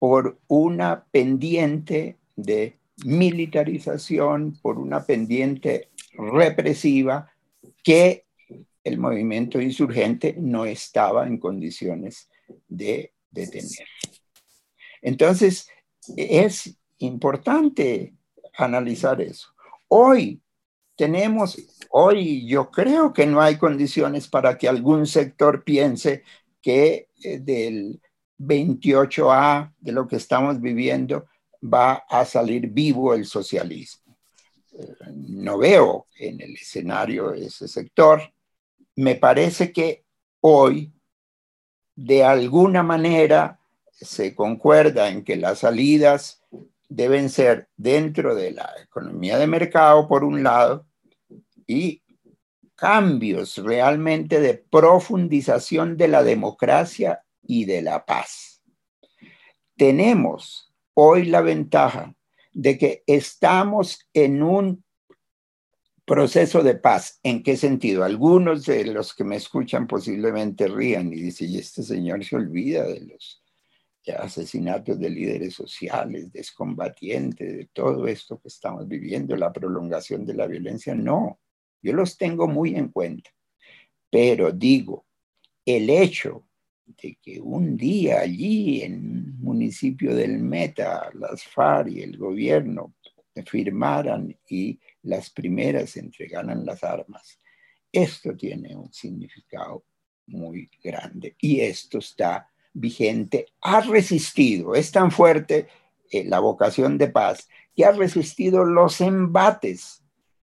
por una pendiente de militarización, por una pendiente represiva que el movimiento insurgente no estaba en condiciones de detener. Entonces, es importante analizar eso. Hoy tenemos, hoy yo creo que no hay condiciones para que algún sector piense que eh, del 28A de lo que estamos viviendo va a salir vivo el socialismo. Eh, no veo en el escenario ese sector. Me parece que hoy, de alguna manera, se concuerda en que las salidas deben ser dentro de la economía de mercado, por un lado, y cambios realmente de profundización de la democracia y de la paz. Tenemos hoy la ventaja de que estamos en un proceso de paz. ¿En qué sentido? Algunos de los que me escuchan posiblemente rían y dicen, y este señor se olvida de los asesinatos de líderes sociales, de excombatientes, de todo esto que estamos viviendo, la prolongación de la violencia. No, yo los tengo muy en cuenta. Pero digo, el hecho de que un día allí en un municipio del Meta, las FARC y el gobierno firmaran y las primeras entregaran las armas, esto tiene un significado muy grande y esto está vigente, ha resistido, es tan fuerte eh, la vocación de paz, que ha resistido los embates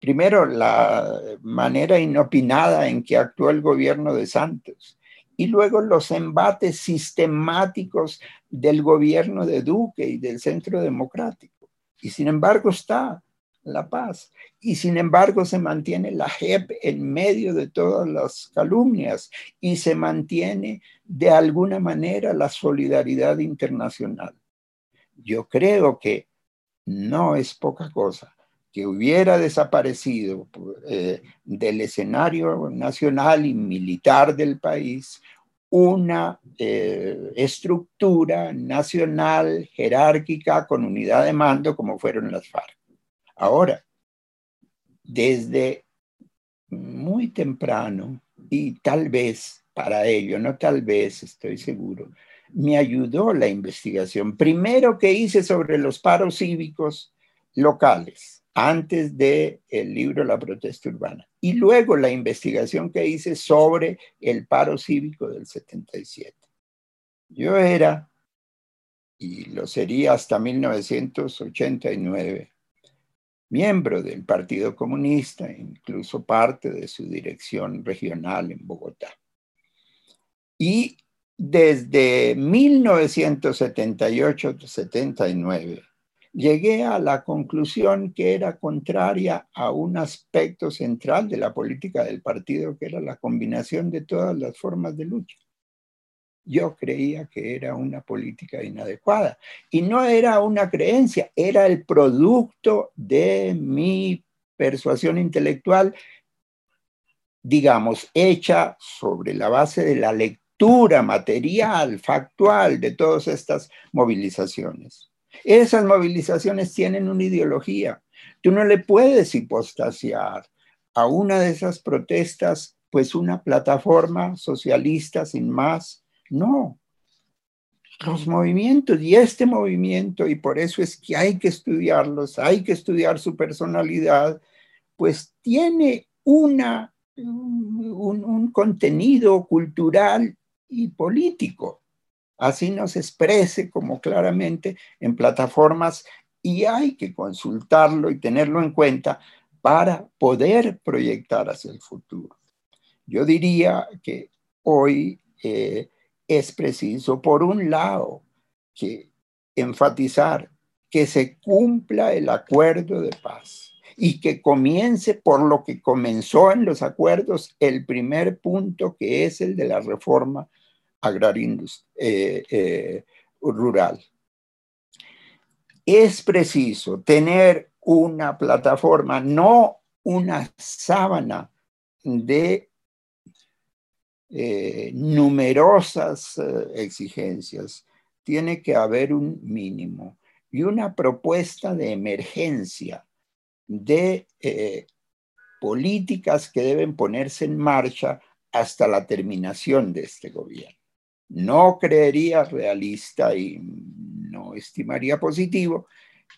Primero, la manera inopinada en que actuó el gobierno de Santos y luego los embates sistemáticos del gobierno de Duque y del Centro Democrático. Y sin embargo está la paz. Y sin embargo se mantiene la JEP en medio de todas las calumnias y se mantiene de alguna manera la solidaridad internacional. Yo creo que no es poca cosa que hubiera desaparecido eh, del escenario nacional y militar del país una eh, estructura nacional jerárquica con unidad de mando como fueron las FARC. Ahora, desde muy temprano, y tal vez para ello, no tal vez, estoy seguro, me ayudó la investigación. Primero que hice sobre los paros cívicos locales antes del el libro La protesta urbana. Y luego la investigación que hice sobre el paro cívico del 77. Yo era, y lo sería hasta 1989, miembro del Partido Comunista, incluso parte de su dirección regional en Bogotá. Y desde 1978-79 llegué a la conclusión que era contraria a un aspecto central de la política del partido, que era la combinación de todas las formas de lucha. Yo creía que era una política inadecuada y no era una creencia, era el producto de mi persuasión intelectual, digamos, hecha sobre la base de la lectura material, factual de todas estas movilizaciones. Esas movilizaciones tienen una ideología. Tú no le puedes hipostasiar a una de esas protestas, pues una plataforma socialista sin más. No. Los movimientos y este movimiento, y por eso es que hay que estudiarlos, hay que estudiar su personalidad, pues tiene una, un, contenido cultural y político así nos exprese como claramente en plataformas y hay que consultarlo y tenerlo en cuenta para poder proyectar hacia el futuro. Yo diría que hoy eh, es preciso, por un lado, que enfatizar que se cumpla el acuerdo de paz y que comience por lo que comenzó en los acuerdos el primer punto, que es el de la reforma agrario eh, eh, rural. Es preciso tener una plataforma, no una sábana de eh, numerosas exigencias. Tiene que haber un mínimo y una propuesta de emergencia de políticas que deben ponerse en marcha hasta la terminación de este gobierno no creería realista y no estimaría positivo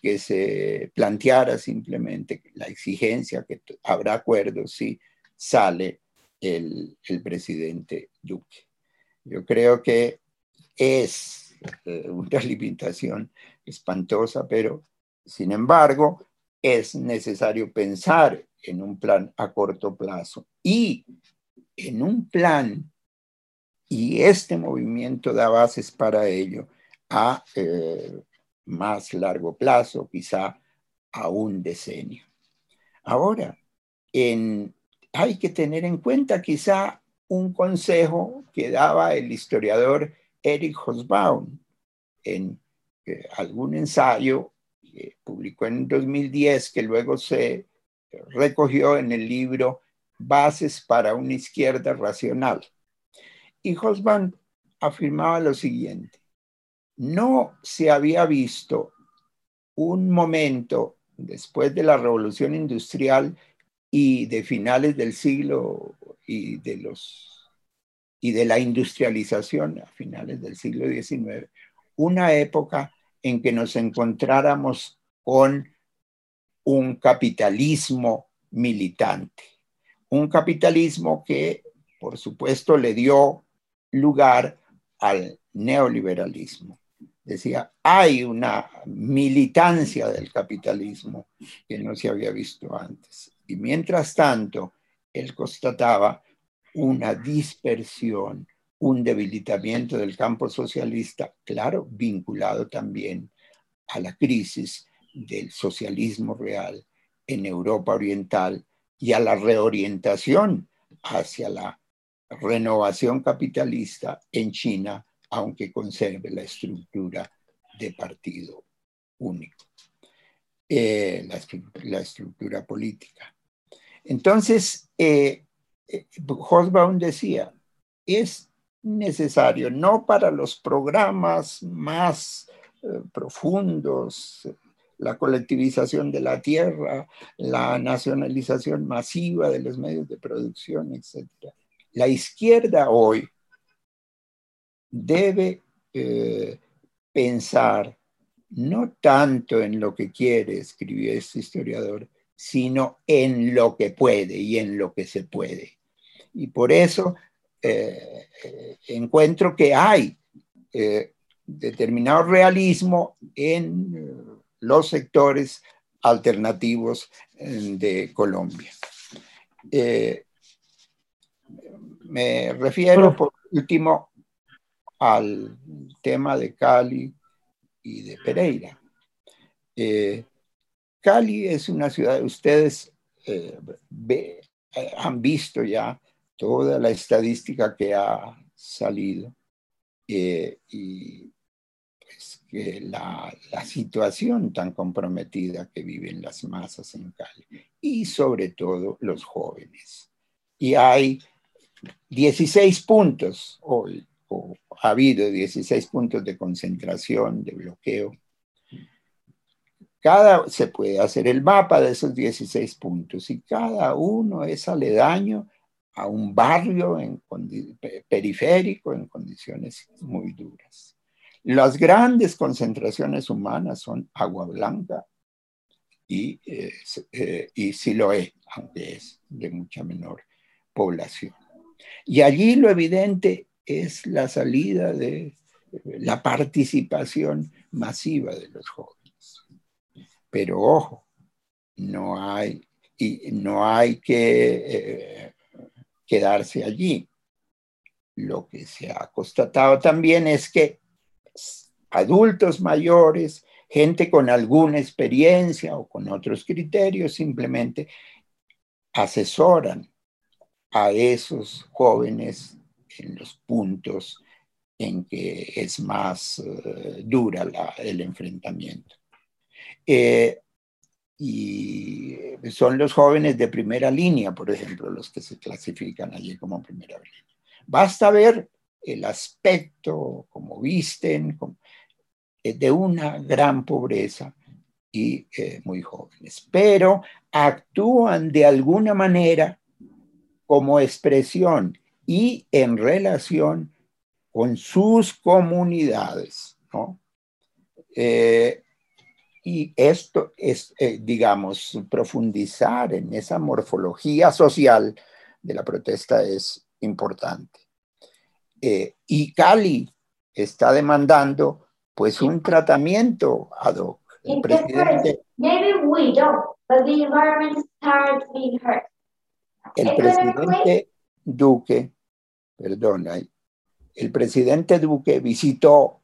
que se planteara simplemente la exigencia que habrá acuerdos si sale el, presidente Duque. Yo creo que es eh, una limitación espantosa, pero sin embargo es necesario pensar en un plan a corto plazo y en un plan, y este movimiento da bases para ello, a eh, más largo plazo, quizá a un decenio. Ahora, hay que tener en cuenta quizá un consejo que daba el historiador Eric Hosbaum en eh, algún ensayo que publicó en 2010 que luego se recogió en el libro Bases para una izquierda racional. Y Hosbaum afirmaba lo siguiente, no se había visto un momento después de la revolución industrial y de finales del siglo y de los y de la industrialización a finales del siglo XIX, una época en que nos encontráramos con un capitalismo militante, un capitalismo que, por supuesto, le dio lugar al neoliberalismo decía, hay una militancia del capitalismo que no se había visto antes. Y mientras tanto, él constataba una dispersión, un debilitamiento del campo socialista, claro, vinculado también a la crisis del socialismo real en Europa Oriental y a la reorientación hacia la renovación capitalista en China aunque conserve la estructura de partido único, eh, la, estructura política. Entonces, eh, eh decía, es necesario, no para los programas más eh, profundos, la colectivización de la tierra, la nacionalización masiva de los medios de producción, etc. La izquierda hoy debe eh, pensar no tanto en lo que quiere, escribió este historiador, sino en lo que puede y en lo que se puede. Y por eso eh, encuentro que hay eh, determinado realismo en los sectores alternativos de Colombia. me refiero, por último, al tema de Cali y de Pereira. Eh, Cali es una ciudad, ustedes eh, han visto ya toda la estadística que ha salido eh, y pues, la, la, situación tan comprometida que viven las masas en Cali y sobre todo los jóvenes. Y hay 16 puntos hoy ha habido 16 puntos de concentración, de bloqueo. Cada, se puede hacer el mapa de esos 16 puntos y cada uno es aledaño a un barrio en, periférico en condiciones muy duras. Las grandes concentraciones humanas son Agua Blanca y, eh, eh, y aunque es de mucha menor población. Y allí lo evidente es la salida de la participación masiva de los jóvenes. Pero ojo, no hay, y no hay que eh, quedarse allí. Lo que se ha constatado también es que adultos mayores, gente con alguna experiencia o con otros criterios, simplemente asesoran a esos jóvenes en los puntos en que es más eh, dura el enfrentamiento. Eh, y son los jóvenes de primera línea, por ejemplo, los que se clasifican allí como primera línea. Basta ver el aspecto, como visten, eh, de una gran pobreza y muy jóvenes, pero actúan de alguna manera como expresión y en relación con sus comunidades. Eh, y esto es, eh, digamos, profundizar en esa morfología social de la protesta es importante. Eh, y Cali está demandando pues un tratamiento ad hoc. El presidente, el presidente Duque, perdona, el presidente Duque visitó,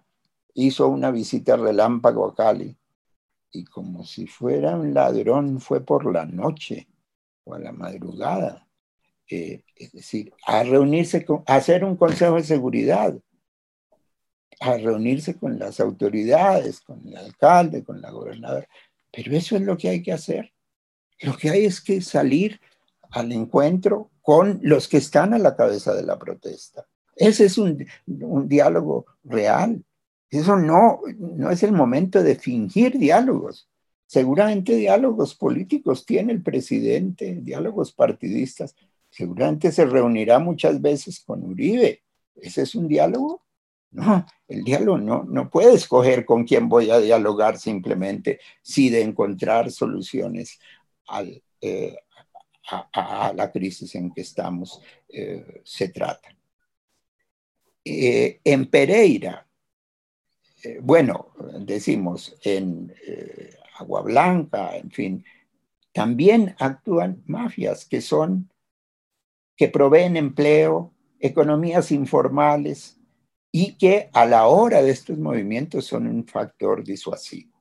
hizo una visita relámpago a Cali y como si fuera un ladrón fue por la noche o a la madrugada. Eh, es decir, a reunirse, con, a hacer un consejo de seguridad, a reunirse con las autoridades, con el alcalde, con la gobernadora. Pero eso es lo que hay que hacer. Lo que hay es que salir al encuentro con los que están a la cabeza de la protesta. Ese es un, un diálogo real. Eso no, no es el momento de fingir diálogos. Seguramente diálogos políticos tiene el presidente, diálogos partidistas. Seguramente se reunirá muchas veces con Uribe. ¿Ese es un diálogo? No, el diálogo no, no puede escoger con quién voy a dialogar simplemente, si de encontrar soluciones eh, a, la crisis en que estamos eh, se trata. Eh, en Pereira, eh, bueno, decimos en eh, Agua Blanca, en fin, también actúan mafias que son, que proveen empleo, economías informales y que a la hora de estos movimientos son un factor disuasivo.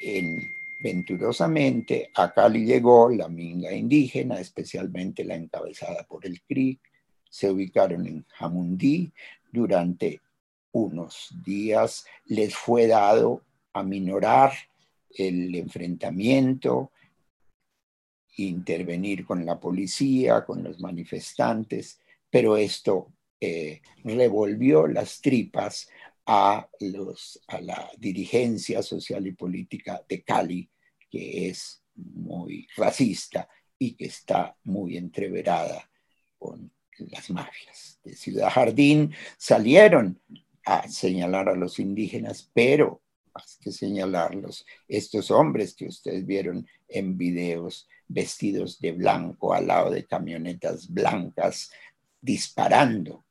En, venturosamente a Cali llegó la minga indígena, especialmente la encabezada por el CRIC, se ubicaron en Jamundí durante unos días les fue dado a minorar el enfrentamiento, intervenir con la policía, con los manifestantes, pero esto eh, revolvió las tripas a, los, a la dirigencia social y política de Cali, que es muy racista y que está muy entreverada con las mafias. De Ciudad Jardín salieron a señalar a los indígenas, pero más que señalarlos, estos hombres que ustedes vieron en videos vestidos de blanco al lado de camionetas blancas disparando,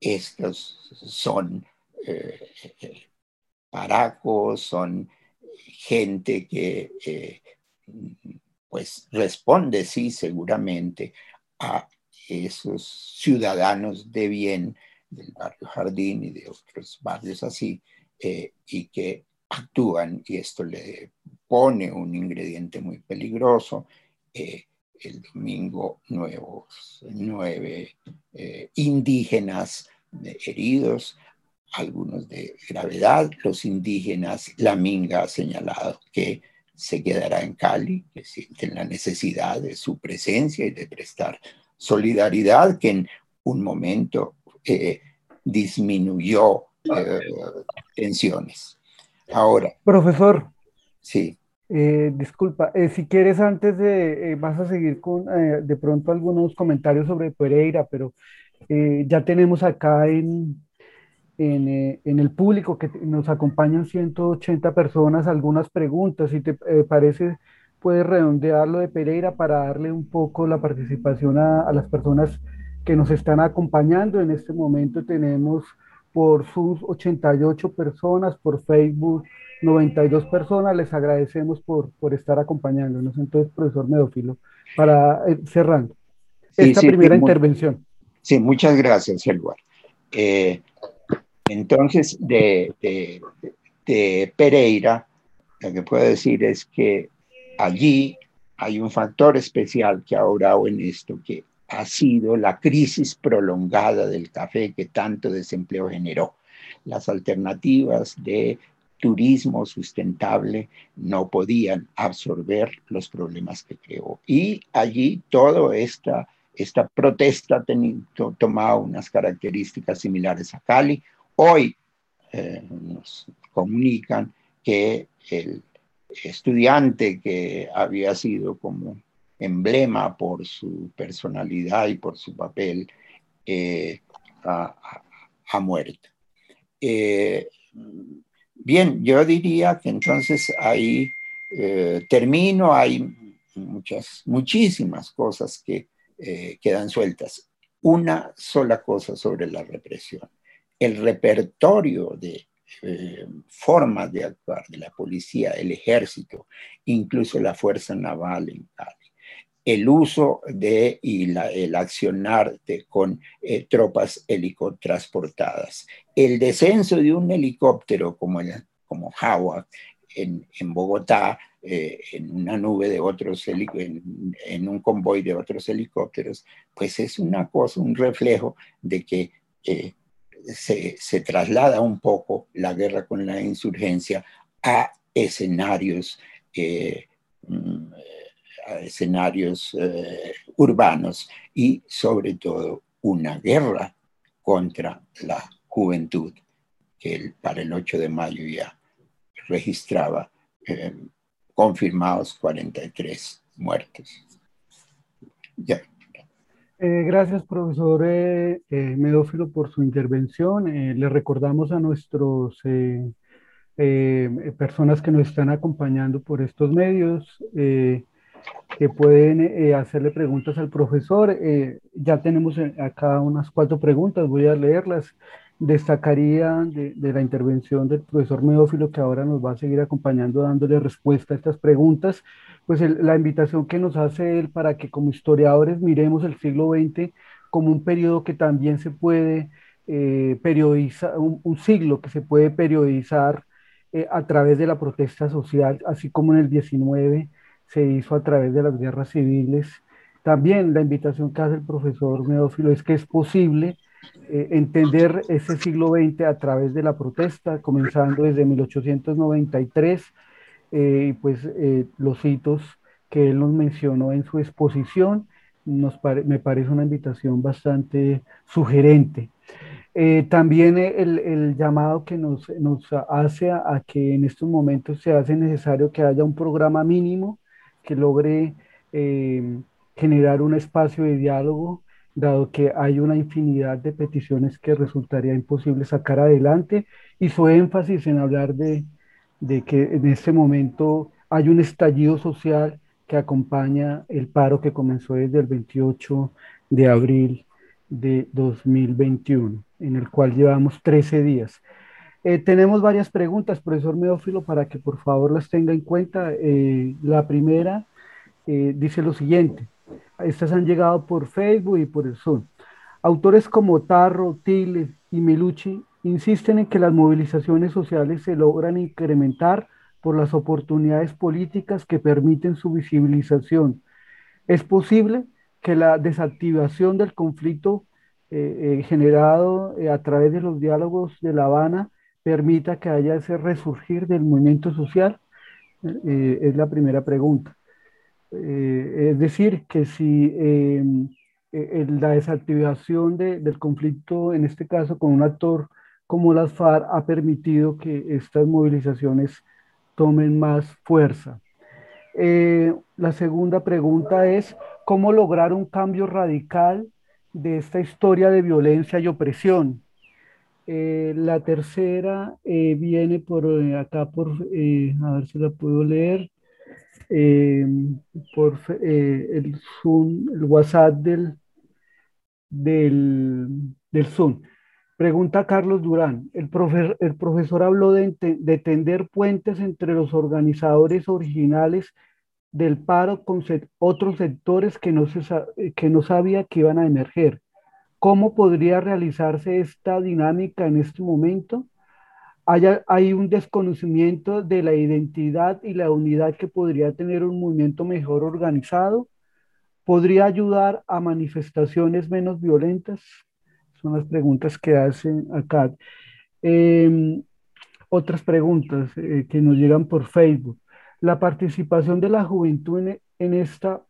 estos son eh, paracos, son gente que eh, pues responde, sí, seguramente a esos ciudadanos de bien del barrio Jardín y de otros barrios así, eh, y que actúan, y esto le pone un ingrediente muy peligroso. Eh, el domingo nuevos, nueve eh, indígenas heridos, algunos de gravedad, los indígenas, la Minga ha señalado que se quedará en Cali, que sienten la necesidad de su presencia y de prestar solidaridad, que en un momento eh, disminuyó eh, tensiones. Ahora. Profesor. Sí. Eh, disculpa, si quieres antes de, vas a seguir con de pronto algunos comentarios sobre Pereira, pero ya tenemos acá en, en, en, el público que nos acompañan 180 personas algunas preguntas. Si te parece, puedes redondear lo de Pereira para darle un poco la participación a, las personas que nos están acompañando. En este momento tenemos por sus 88 personas, por Facebook 92 personas. Les agradecemos por, por estar acompañándonos. Entonces, profesor Medófilo, para eh, cerrando esta primera intervención. Sí, muchas gracias, Eduardo. Eh, entonces, de, de, de Pereira, lo que puedo decir es que allí hay un factor especial que ha orado en esto, que ha sido la crisis prolongada del café que tanto desempleo generó. Las alternativas de turismo sustentable no podían absorber los problemas que creó. Y allí toda esta, esta protesta ha tomado unas características similares a Cali. Hoy eh, nos comunican que el estudiante que había sido como emblema por su personalidad y por su papel, eh, ha, muerto. Eh, Bien, yo diría que entonces ahí eh, termino, hay muchas, muchísimas cosas que eh, quedan sueltas. Una sola cosa sobre la represión. El repertorio de formas de actuar de la policía, el ejército, incluso la fuerza naval en Cali. El uso de y el accionar con eh, tropas helicotransportadas. El descenso de un helicóptero como, el, como en, en Bogotá, eh, en una nube de otros, en, en, un convoy de otros helicópteros, pues es una cosa, un reflejo de que se, traslada un poco la guerra con la insurgencia a escenarios, eh, mm, escenarios eh, urbanos y sobre todo una guerra contra la juventud, que para el 8 de mayo ya registraba eh, confirmados 43 muertos. Ya. Eh, gracias, profesor eh, Medófilo, por su intervención. le recordamos a nuestros personas que nos están acompañando por estos medios que pueden hacerle preguntas al profesor. ya tenemos acá unas cuatro preguntas, voy a leerlas. Destacaría de, de la intervención del profesor Medófilo, que ahora nos va a seguir acompañando dándole respuesta a estas preguntas pues la invitación que nos hace él para que como historiadores miremos el siglo XX como un periodo que también se puede eh, periodizar, un, siglo que se puede periodizar eh, a través de la protesta social, así como en el XIX se hizo a través de las guerras civiles. También la invitación que hace el profesor Medófilo es que es posible eh, entender ese siglo XX a través de la protesta, comenzando desde 1893 eh, pues eh, los hitos que él nos mencionó en su exposición, nos me parece una invitación bastante sugerente. Eh, también el, el, llamado que nos, nos hace a, que en estos momentos se hace necesario que haya un programa mínimo que logre generar un espacio de diálogo, dado que hay una infinidad de peticiones que resultaría imposible sacar adelante, y su énfasis en hablar de, de que en este momento hay un estallido social que acompaña el paro que comenzó desde el 28 de abril de 2021, en el cual llevamos 13 días. Eh, tenemos varias preguntas, profesor Medófilo, para que por favor las tenga en cuenta. Eh, la primera eh, dice lo siguiente, estas han llegado por Facebook y por el Zoom. Autores como Tarro, Tile y Milucci insisten en que las movilizaciones sociales se logran incrementar por las oportunidades políticas que permiten su visibilización. Es posible que la desactivación del conflicto eh, eh, generado a través de los diálogos de La Habana permita que haya ese resurgir del movimiento social? es la primera pregunta. es decir, que si la desactivación del conflicto, en este caso con un actor como las FARC ha permitido que estas movilizaciones tomen más fuerza. Eh, la segunda pregunta es, ¿cómo lograr un cambio radical de esta historia de violencia y opresión? Eh, la tercera eh, viene por acá, por, a ver si la puedo leer, por el Zoom, el WhatsApp del, del, del Zoom. Pregunta Carlos Durán, el, el profesor habló de, tender puentes entre los organizadores originales del paro con otros sectores que no, se, que no sabía que iban a emerger. ¿Cómo podría realizarse esta dinámica en este momento? Hay, hay un desconocimiento de la identidad y la unidad que podría tener un movimiento mejor organizado. ¿Podría ayudar a manifestaciones menos violentas? Son las preguntas que hacen acá. Em, otras preguntas eh, que nos llegan por Facebook. La participación de la juventud en, esta,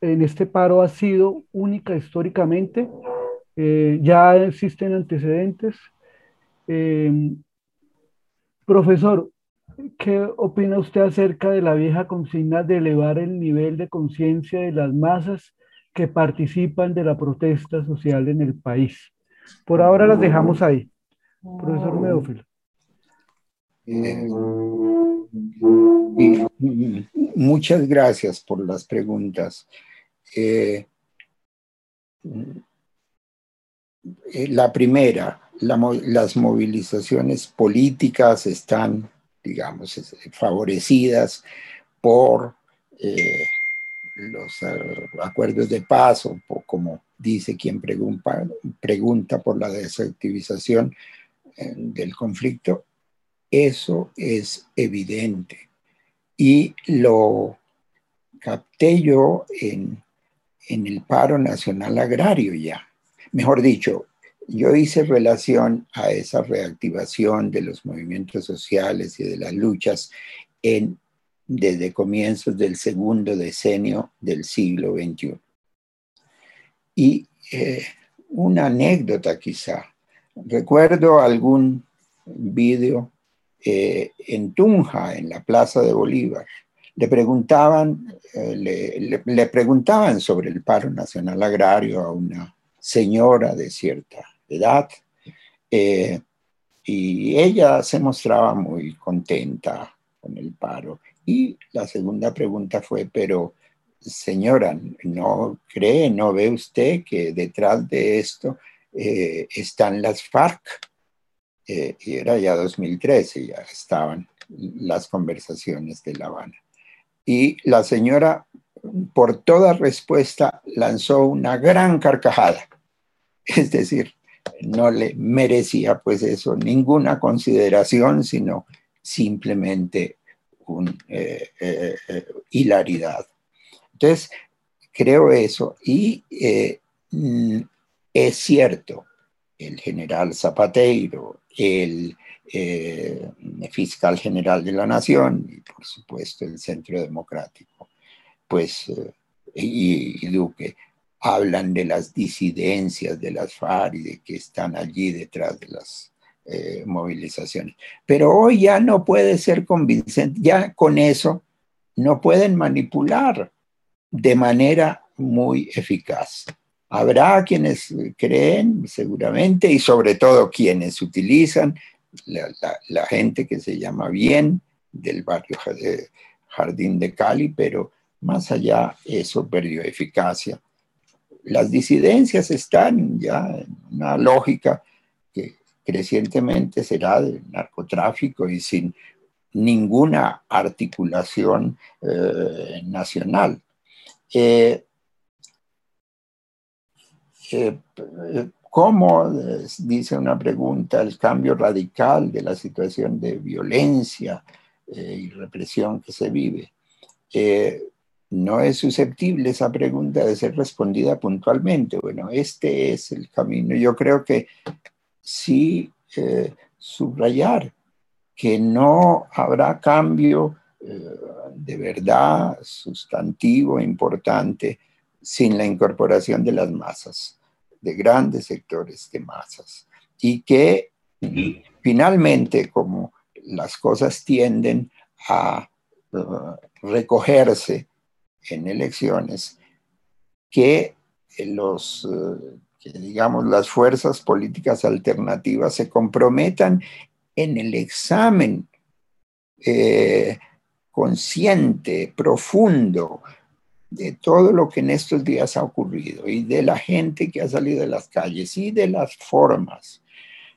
en este paro ha sido única históricamente. Eh, ya existen antecedentes. Em, profesor, ¿qué opina usted acerca de la vieja consigna de elevar el nivel de conciencia de las masas que participan de la protesta social en el país. Por ahora las dejamos ahí. Profesor Medófilo. Eh, muchas gracias por las preguntas. Eh, la primera, las movilizaciones políticas están, digamos, favorecidas por eh, los eh, acuerdos de paz, o, como dice quien pregunta, pregunta por la desactivización eh, del conflicto, eso es evidente. Y lo capté yo en, en el paro nacional agrario ya. Mejor dicho, yo hice relación a esa reactivación de los movimientos sociales y de las luchas desde comienzos del segundo decenio del siglo XXI. Y eh, una anécdota quizá. Recuerdo algún vídeo eh, en Tunja, en la Plaza de Bolívar. Le preguntaban, eh, le preguntaban sobre el paro nacional agrario a una señora de cierta edad. Eh, y ella se mostraba muy contenta con el paro. Y la segunda pregunta fue, pero señora, ¿no cree, no ve usted que detrás de esto eh, están las FARC? Y era ya 2013, ya estaban las conversaciones de La Habana. Y la señora, por toda respuesta, lanzó una gran carcajada. Es decir, no le merecía pues eso ninguna consideración, sino simplemente un, eh, eh, eh, hilaridad. Entonces, creo eso y mm, es cierto, el general Zapateiro, el fiscal general de la Nación y por supuesto el Centro Democrático, pues, y Duque, hablan de las disidencias de las FARC y de que están allí detrás de las eh, movilizaciones. Pero hoy ya no puede ser convincente, ya con eso no pueden manipular de manera muy eficaz. Habrá quienes creen, seguramente, y sobre todo quienes utilizan la, gente que se llama bien del barrio Jardín de Cali, pero más allá eso perdió eficacia las disidencias están ya en una lógica que crecientemente será del narcotráfico y sin ninguna articulación eh, nacional. Eh, eh, ¿Cómo, dice una pregunta, el cambio radical de la situación de violencia y represión que se vive? no es susceptible esa pregunta de ser respondida puntualmente. Bueno, este es el camino. Yo creo que sí eh, subrayar que no habrá cambio eh, de verdad sustantivo, importante, sin la incorporación de las masas, de grandes sectores de masas. Y que finalmente, como las cosas tienden a uh, recogerse en elecciones que los, eh, digamos, las fuerzas políticas alternativas se comprometan en el examen eh, consciente, profundo, de todo lo que en estos días ha ocurrido y de la gente que ha salido de las calles y de las formas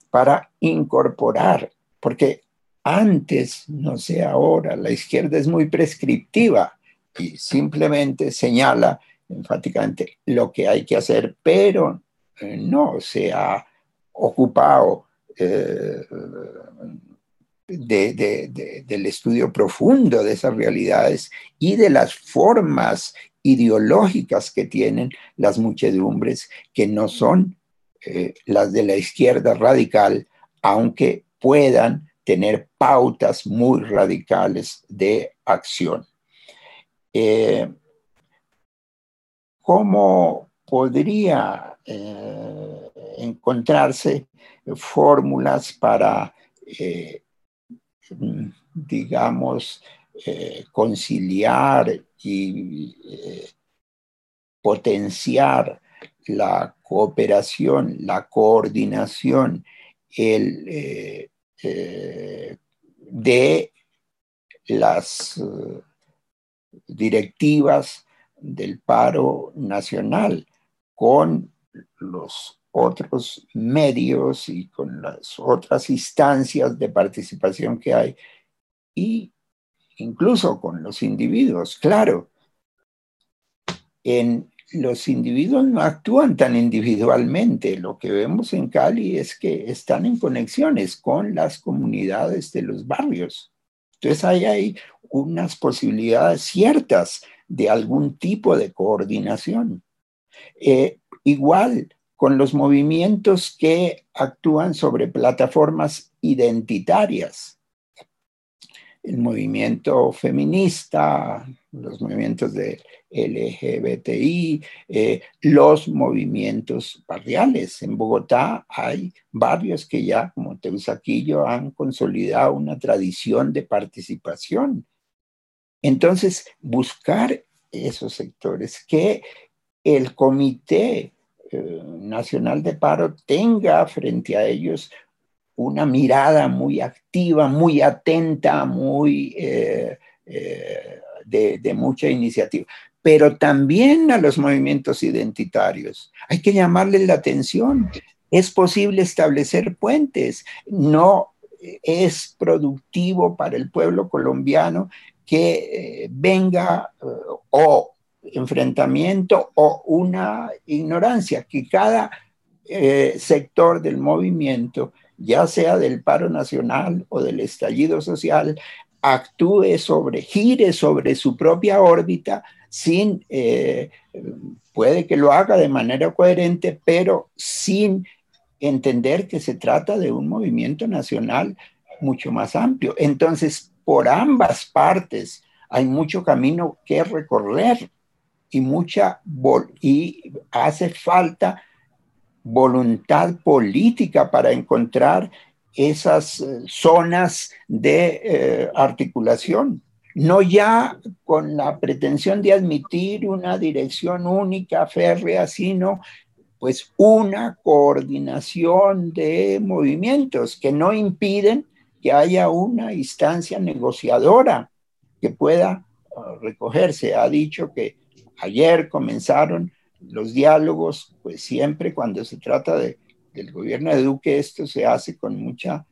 para incorporar, porque antes, no sé ahora, la izquierda es muy prescriptiva y simplemente señala enfáticamente lo que hay que hacer, pero eh, no se ha ocupado eh, del estudio profundo de esas realidades y de las formas ideológicas que tienen las muchedumbres que no son eh, las de la izquierda radical, aunque puedan tener pautas muy radicales de acción. Eh, ¿Cómo podría eh, encontrarse fórmulas para, digamos, conciliar y potenciar la cooperación, la coordinación, el de las eh, directivas del paro nacional con los otros medios y con las otras instancias de participación que hay y incluso con los individuos. Claro, en los individuos no actúan tan individualmente. Lo que vemos en Cali es que están en conexiones con las comunidades de los barrios. Entonces ahí hay unas posibilidades ciertas de algún tipo de coordinación. Eh, igual con los movimientos que actúan sobre plataformas identitarias el movimiento feminista, los movimientos de LGBTI, eh, los movimientos barriales. En Bogotá hay barrios que ya, como Teusaquillo, han consolidado una tradición de participación. Entonces, buscar esos sectores, que el Comité eh, Nacional de Paro tenga frente a ellos una mirada muy activa, muy atenta, muy eh, eh, de, mucha iniciativa, pero también a los movimientos identitarios. Hay que llamarles la atención. Es posible establecer puentes. No es productivo para el pueblo colombiano que venga o enfrentamiento o una ignorancia, que cada sector del movimiento ya sea del paro nacional o del estallido social, actúe sobre, gire sobre su propia órbita sin, eh, puede que lo haga de manera coherente, pero sin entender que se trata de un movimiento nacional mucho más amplio. Entonces, por ambas partes hay mucho camino que recorrer y mucha y hace falta voluntad política para encontrar esas eh, zonas de eh, articulación, no ya con la pretensión de admitir una dirección única, férrea, sino pues una coordinación de movimientos que no impiden que haya una instancia negociadora que pueda ah, recogerse. Ha dicho que ayer comenzaron los diálogos, pues siempre cuando se trata de, del gobierno de Duque, esto se hace con mucha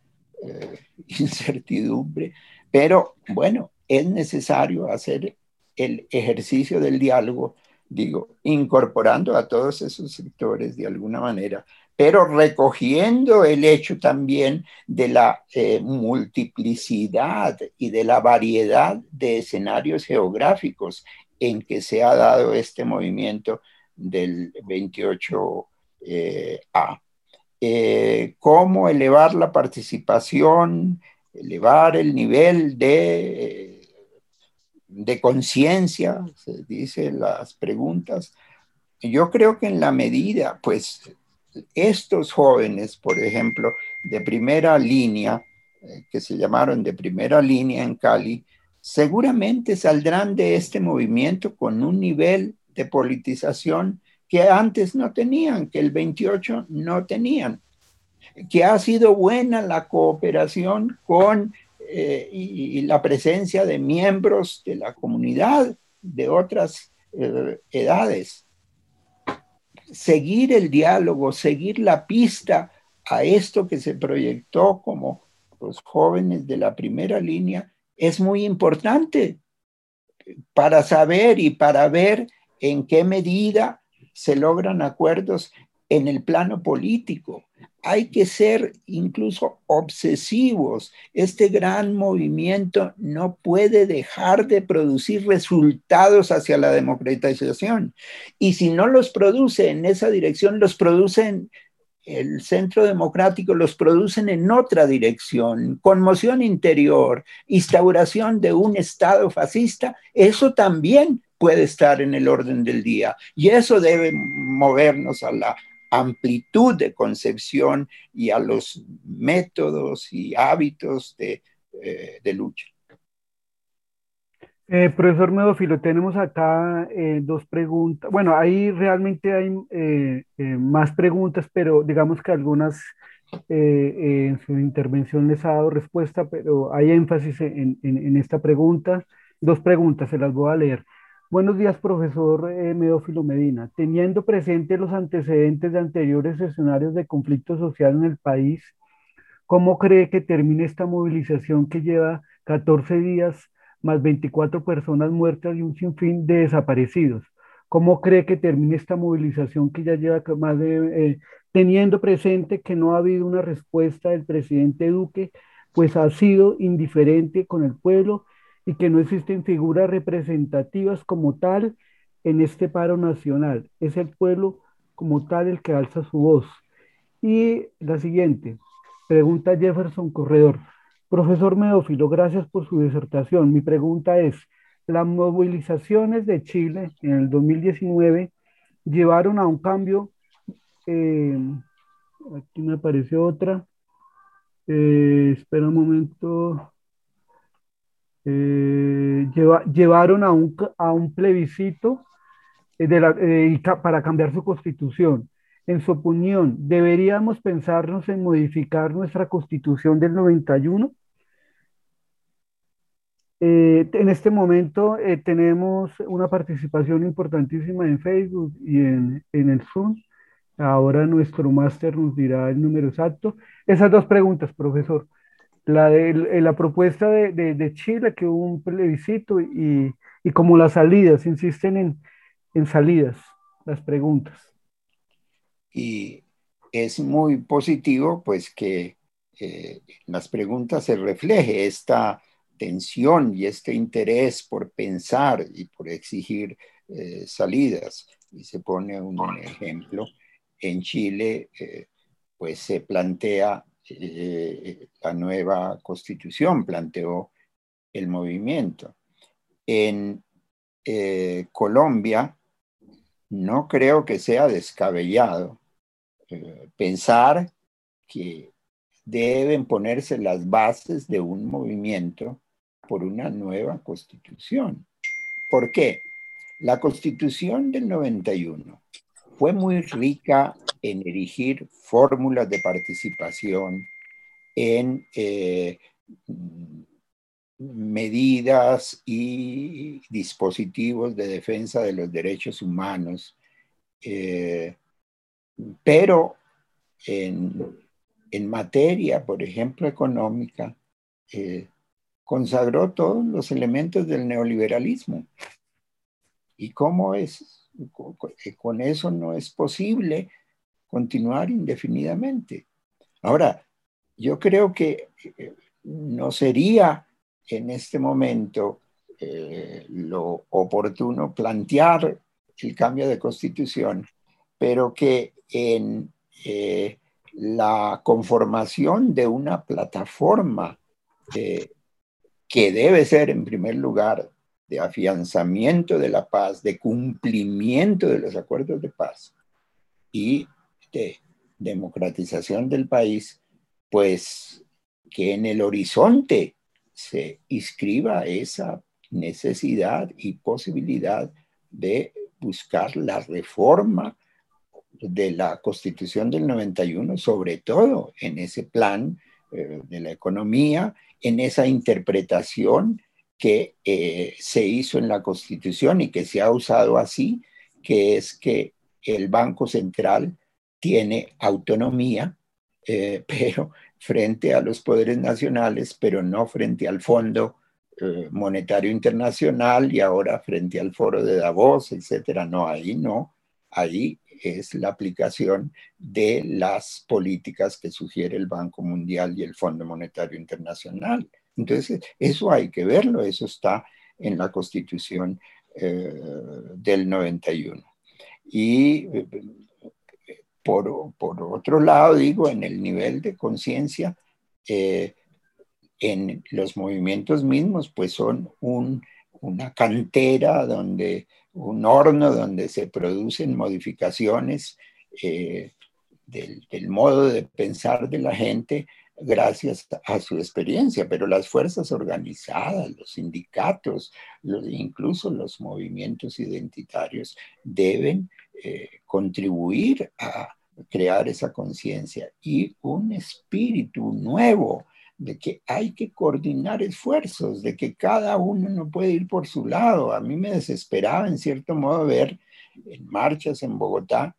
eh, incertidumbre, pero bueno, es necesario hacer el ejercicio del diálogo, digo, incorporando a todos esos sectores de alguna manera, pero recogiendo el hecho también de la eh, multiplicidad y de la variedad de escenarios geográficos en que se ha dado este movimiento del 28A. Eh, eh, cómo elevar la participación, elevar el nivel de, de conciencia, se dice las preguntas. Yo creo que en la medida, pues, estos jóvenes, por ejemplo, de primera línea, eh, que se llamaron de primera línea en Cali, seguramente saldrán de este movimiento con un nivel de politización que antes no tenían, que el 28 no tenían, que ha sido buena la cooperación con eh, y, la presencia de miembros de la comunidad de otras eh, edades. Seguir el diálogo, seguir la pista a esto que se proyectó como los jóvenes de la primera línea es muy importante para saber y para ver en qué medida se logran acuerdos en el plano político. Hay que ser incluso obsesivos. Este gran movimiento no puede dejar de producir resultados hacia la democratización. Y si no los produce en esa dirección, los producen el centro democrático los producen en otra dirección, conmoción interior, instauración de un Estado fascista, eso también puede estar en el orden del día. Y eso debe movernos a la amplitud de concepción y a los métodos y hábitos de, eh, lucha. Eh, profesor Medófilo, tenemos acá eh, dos preguntas. Bueno, ahí realmente hay más preguntas, pero digamos que algunas en su intervención les ha dado respuesta, pero hay énfasis en, en, esta pregunta. Dos preguntas, se las voy a leer. Buenos días, profesor Medófilo Medina. Teniendo presente los antecedentes de anteriores escenarios de conflicto social en el país, ¿cómo cree que termine esta movilización que lleva 14 días más 24 personas muertas y un sinfín de desaparecidos? ¿Cómo cree que termine esta movilización que ya lleva más de, eh, teniendo presente que no ha habido una respuesta del presidente Duque, pues ha sido indiferente con el pueblo y que no existen figuras representativas como tal en este paro nacional. Es el pueblo como tal el que alza su voz. Y la siguiente, pregunta Jefferson Corredor. Profesor Medófilo, gracias por su disertación. Mi pregunta es, las movilizaciones de Chile en el 2019 llevaron a un cambio, eh, aquí me apareció otra, eh, espera un momento, eh, llevaron a un, a un plebiscito para cambiar su constitución. En su opinión, ¿deberíamos pensarnos en modificar nuestra constitución del 91? Eh, en este momento eh, tenemos una participación importantísima en Facebook y en, el Zoom. Ahora nuestro máster nos dirá el número exacto. Esas dos preguntas, profesor. La de eh, la propuesta de, Chile, que hubo un plebiscito, y, y como las salidas, insisten en, en salidas, las preguntas. Y es muy positivo, pues, que en las preguntas se refleje esta tensión y este interés por pensar y por exigir eh, salidas. Y se pone un ejemplo. En Chile, eh, pues se plantea eh, la nueva constitución, planteó el movimiento. En Colombia, no creo que sea descabellado pensar que deben ponerse las bases de un movimiento por una nueva constitución. ¿Por qué? La constitución del 91 fue muy rica en erigir fórmulas de participación, en eh, medidas y dispositivos de defensa de los derechos humanos, eh, pero en, materia, por ejemplo, económica, eh, consagró todos los elementos del neoliberalismo. ¿Y cómo es? Con eso no es posible continuar indefinidamente. Ahora, yo creo que eh, no sería en este momento eh, lo oportuno plantear el cambio de constitución, pero que en eh, la conformación de una plataforma que debe ser en primer lugar de afianzamiento de la paz, de cumplimiento de los acuerdos de paz y de democratización del país, pues que en el horizonte se inscriba esa necesidad y posibilidad de buscar la reforma de la constitución del 91, sobre todo en ese plan eh, de la economía en esa interpretación que eh, se hizo en la Constitución y que se ha usado así, que es que el Banco Central tiene autonomía, eh, pero frente a los poderes nacionales, pero no frente al Fondo Monetario Internacional y ahora frente al Foro de Davos, etcétera. No, ahí no, ahí es la aplicación de las políticas que sugiere el Banco Mundial y el Fondo Monetario Internacional. Entonces, eso hay que verlo, eso está en la Constitución eh, del 91. Y eh, por, otro lado, digo, en el nivel de conciencia, eh, en los movimientos mismos, pues son una cantera donde un horno donde se producen modificaciones eh, del, modo de pensar de la gente gracias a su experiencia, pero las fuerzas organizadas, los sindicatos, incluso los movimientos identitarios deben eh, contribuir a crear esa conciencia y un espíritu nuevo de que hay que coordinar esfuerzos, de que cada uno no puede ir por su lado. A mí me desesperaba en cierto modo ver en marchas en Bogotá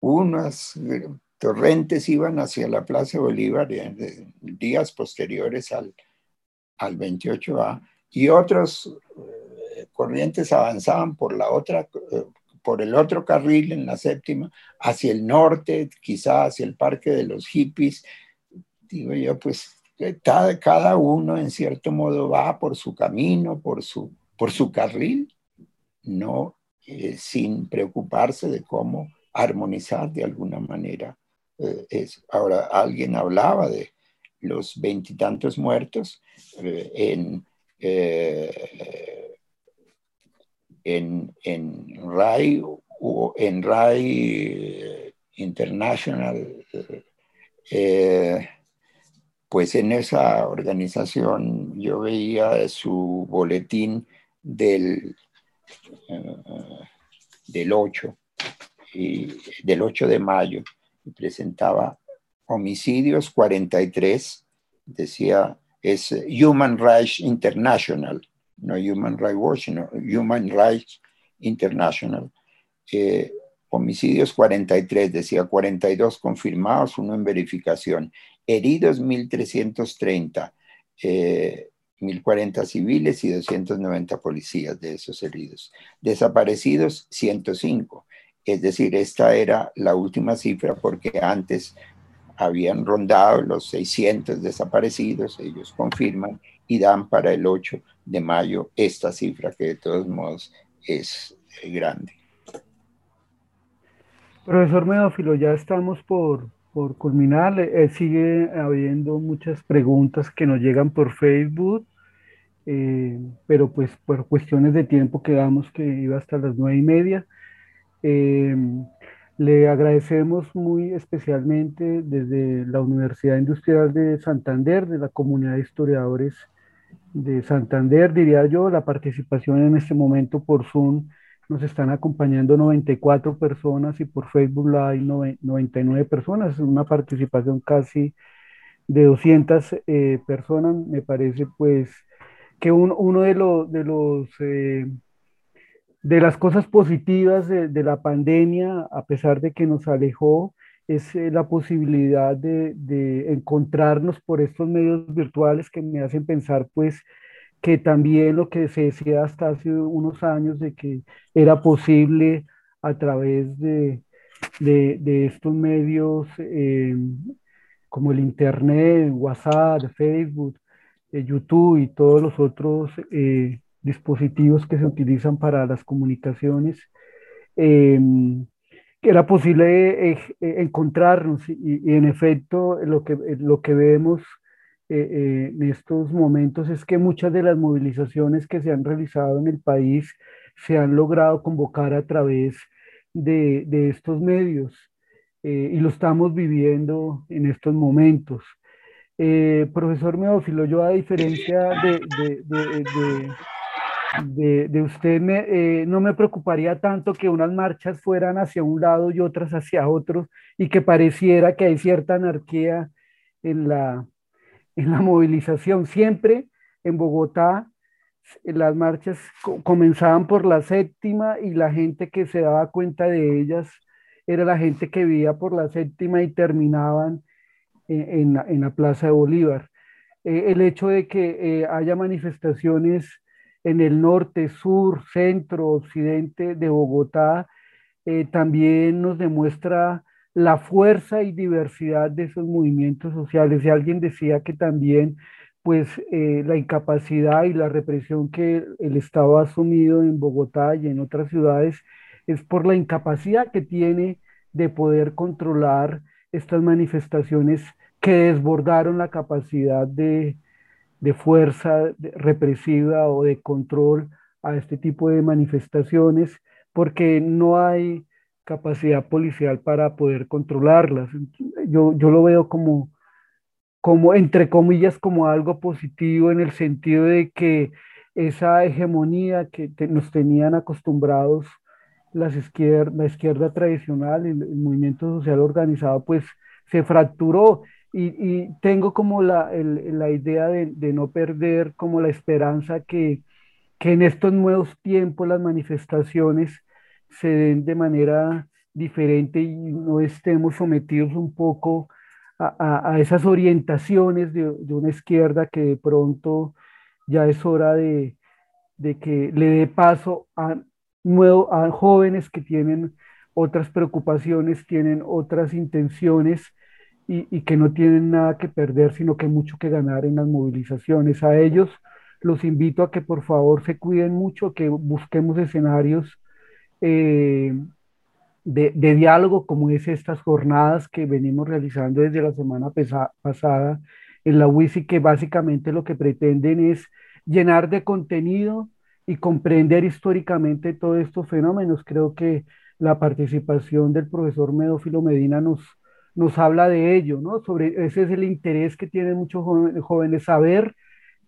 unas torrentes iban hacia la Plaza Bolívar en días posteriores al, al 28A y otros eh, corrientes avanzaban por la otra eh, por el otro carril en la séptima, hacia el norte, quizá hacia el parque de los hippies. Digo yo, pues cada, cada uno en cierto modo va por su camino, por su, por su carril, no eh, sin preocuparse de cómo armonizar de alguna manera. Eh, es. Ahora, alguien hablaba de los veintitantos muertos eh, en, en, en RAI o en RAI International pues en esa organización yo veía su boletín del, eh, del 8, y, del 8 de mayo, y presentaba homicidios 43, decía, es Human Rights International, no Human Rights Watch, sino Human Rights International. Eh, homicidios 43, decía 42 confirmados, uno en verificación heridos 1.330, 1.040 eh, civiles y 290 policías de esos heridos. Desaparecidos 105, es decir, esta era la última cifra porque antes habían rondado los 600 desaparecidos, ellos confirman y dan para el 8 de mayo esta cifra que de todos modos es eh, grande. Profesor Medófilo, ya estamos por, por culminar, eh, sigue habiendo muchas preguntas que nos llegan por Facebook, eh, pero pues por cuestiones de tiempo quedamos que iba hasta las nueve y media. Eh, le agradecemos muy especialmente desde la Universidad Industrial de Santander, de la comunidad de historiadores de Santander, diría yo, la participación en este momento por Zoom nos están acompañando 94 personas y por Facebook Live 99 personas, una participación casi de 200 eh, personas. Me parece pues que uno de, de, los, eh, de las cosas positivas de, la pandemia, a pesar de que nos alejó, es eh, la posibilidad de, de encontrarnos por estos medios virtuales que me hacen pensar pues que también lo que se decía hasta hace unos años de que era posible a través de, de, estos medios eh, como el Internet, WhatsApp, Facebook, eh, YouTube y todos los otros eh, dispositivos que se utilizan para las comunicaciones, que era posible encontrarnos y, y, en efecto lo que, lo que vemos eh, eh, en estos momentos es que muchas de las movilizaciones que se han realizado en el país se han logrado convocar a través de, de estos medios eh, y lo estamos viviendo en estos momentos. profesor Meófilo, yo a diferencia de, de, de usted, me, no me preocuparía tanto que unas marchas fueran hacia un lado y otras hacia otro y que pareciera que hay cierta anarquía en la, en la movilización. Siempre en Bogotá las marchas comenzaban por la séptima y la gente que se daba cuenta de ellas era la gente que vivía por la séptima y terminaban en, la, Plaza de Bolívar. Eh, el hecho de que eh, haya manifestaciones en el norte, sur, centro, occidente de Bogotá eh, también nos demuestra la fuerza y diversidad de esos movimientos sociales. Y alguien decía que también, pues, eh, la incapacidad y la represión que el Estado ha asumido en Bogotá y en otras ciudades es por la incapacidad que tiene de poder controlar estas manifestaciones que desbordaron la capacidad de, de fuerza represiva o de control a este tipo de manifestaciones, porque no hay capacidad policial para poder controlarlas. Yo, yo lo veo como, como, entre comillas, como algo positivo en el sentido de que esa hegemonía que nos tenían acostumbrados las izquierda, la izquierda tradicional, el, el, movimiento social organizado, pues se fracturó. Y, y tengo como la, el, la idea de, de, no perder como la esperanza que, que en estos nuevos tiempos las manifestaciones se den de manera diferente y no estemos sometidos un poco a, a, esas orientaciones de, de, una izquierda que de pronto ya es hora de, de que le dé paso a, nuevo, a jóvenes que tienen otras preocupaciones, tienen otras intenciones y, y, que no tienen nada que perder, sino que mucho que ganar en las movilizaciones. A ellos los invito a que por favor se cuiden mucho, que busquemos escenarios eh, de, diálogo como es estas jornadas que venimos realizando desde la semana pasada en la WISI, que básicamente lo que pretenden es llenar de contenido y comprender históricamente todos estos fenómenos. Creo que la participación del profesor Medófilo Medina nos, nos habla de ello, ¿no? Sobre ese es el interés que tienen muchos jóvenes, saber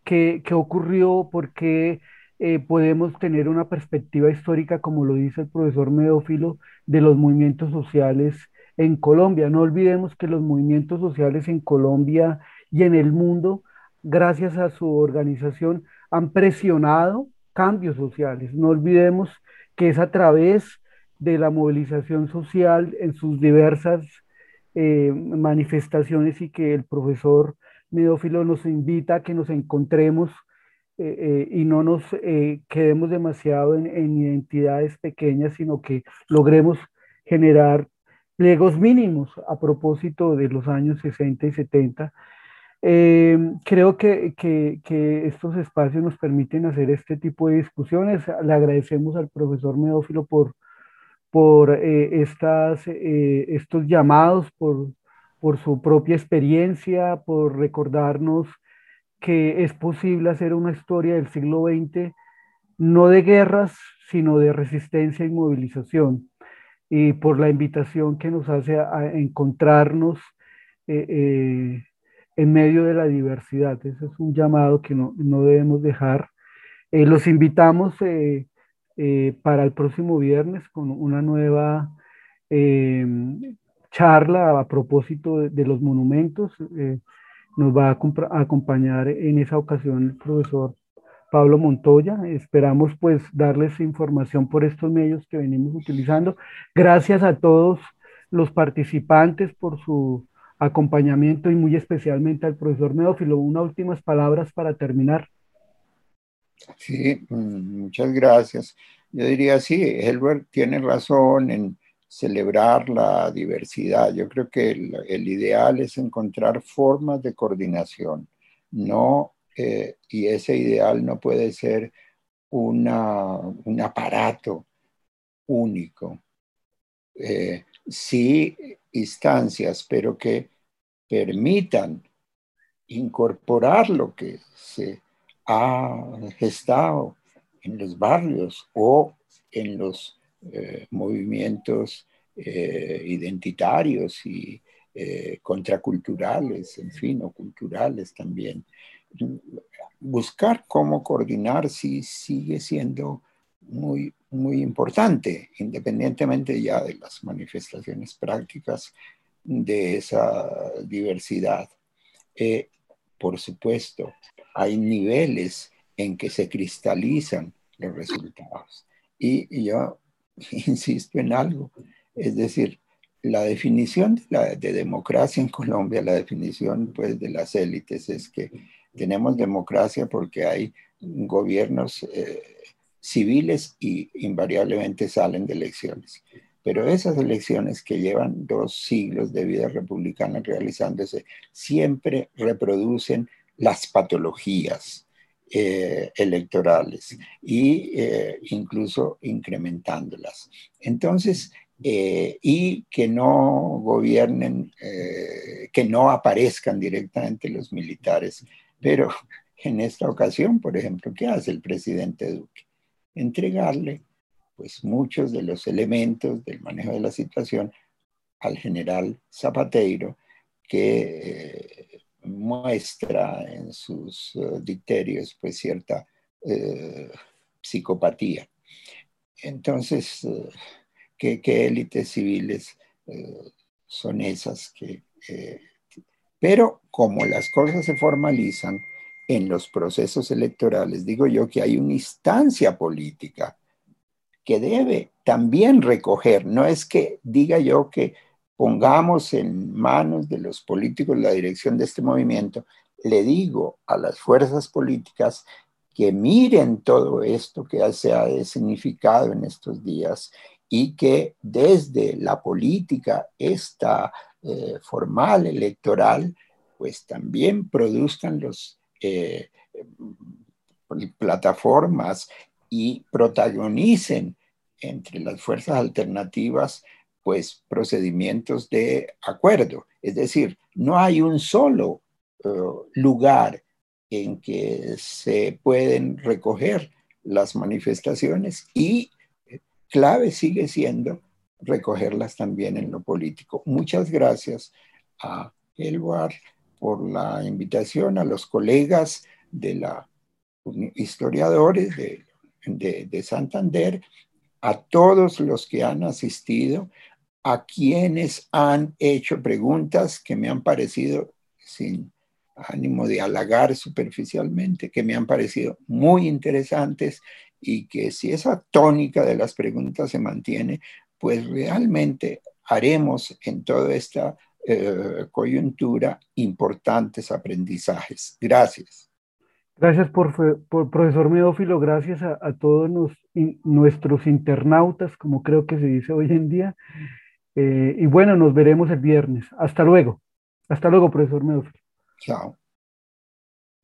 qué, qué ocurrió, por qué eh, podemos tener una perspectiva histórica, como lo dice el profesor Medófilo, de los movimientos sociales en Colombia. No olvidemos que los movimientos sociales en Colombia y en el mundo, gracias a su organización, han presionado cambios sociales. No olvidemos que es a través de la movilización social en sus diversas eh, manifestaciones y que el profesor Medófilo nos invita a que nos encontremos eh, eh, y no nos eh, quedemos demasiado en, en, identidades pequeñas, sino que logremos generar pliegos mínimos a propósito de los años 60 y 70 eh, creo que, que, estos espacios nos permiten hacer este tipo de discusiones. Le agradecemos al profesor Medófilo por, por estas, estos llamados, por, por su propia experiencia, por recordarnos que es posible hacer una historia del siglo XX, no de guerras, sino de resistencia y movilización. Y por la invitación que nos hace a, encontrarnos. Eh, en medio de la diversidad. Ese es un llamado que no, no debemos dejar. Eh, los invitamos eh, eh, para el próximo viernes con una nueva charla a propósito de los monumentos. Nos va a, a, acompañar en esa ocasión el profesor Pablo Montoya. Esperamos pues darles información por estos medios que venimos utilizando. Gracias a todos los participantes por su acompañamiento y muy especialmente al profesor Medófilo. Unas últimas palabras para terminar. Sí, mm, muchas gracias. Yo diría, sí, Helbert tiene razón en celebrar la diversidad. Yo creo que el, ideal es encontrar formas de coordinación, no, eh, y ese ideal no puede ser una, un aparato único. Eh, sí instancias, pero que permitan incorporar lo que se ha gestado en los barrios o en los eh, movimientos eh, identitarios y eh, contraculturales, en fin, o culturales también. Buscar cómo coordinar sí sigue siendo muy, muy importante, independientemente ya de las manifestaciones prácticas de esa diversidad. Por supuesto, hay niveles en que se cristalizan los resultados. Y yo insisto en algo, es decir, la definición de, democracia en Colombia, la definición pues, de las élites es que tenemos democracia porque hay gobiernos eh, civiles y invariablemente salen de elecciones. Pero esas elecciones que llevan dos siglos de vida republicana realizándose siempre reproducen las patologías eh, electorales y eh, incluso incrementándolas. Entonces, eh, y que no gobiernen, que no aparezcan directamente los militares. Pero en esta ocasión, por ejemplo, ¿qué hace el presidente Duque? entregarle pues muchos de los elementos del manejo de la situación al general Zapateiro, que muestra en sus uh, dicterios pues cierta eh, psicopatía. entonces, eh, ¿qué, élites civiles son esas que... pero como las cosas se formalizan en los procesos electorales, digo yo que hay una instancia política que debe también recoger, no es que diga yo que pongamos en manos de los políticos la dirección de este movimiento, le digo a las fuerzas políticas que miren todo esto que se ha significado en estos días y que desde la política esta eh, formal electoral, pues también produzcan los eh, plataformas y protagonicen entre las fuerzas alternativas pues procedimientos de acuerdo. Es decir, no hay un solo eh, lugar en que se pueden recoger las manifestaciones y clave sigue siendo recogerlas también en lo político. Muchas gracias a Elwar por la invitación, a los colegas de la historiadores de, de Santander, a todos los que han asistido, a quienes han hecho preguntas que me han parecido sin ánimo de halagar superficialmente, que me han parecido muy interesantes y que si esa tónica de las preguntas se mantiene, pues realmente haremos en toda esta eh, coyuntura importantes aprendizajes. Gracias. Gracias, por, profesor Medófilo, gracias a, todos nuestros internautas, como creo que se dice hoy en día. Eh, y bueno, nos veremos el viernes. Hasta luego. Hasta luego, profesor Medófilo. Chao.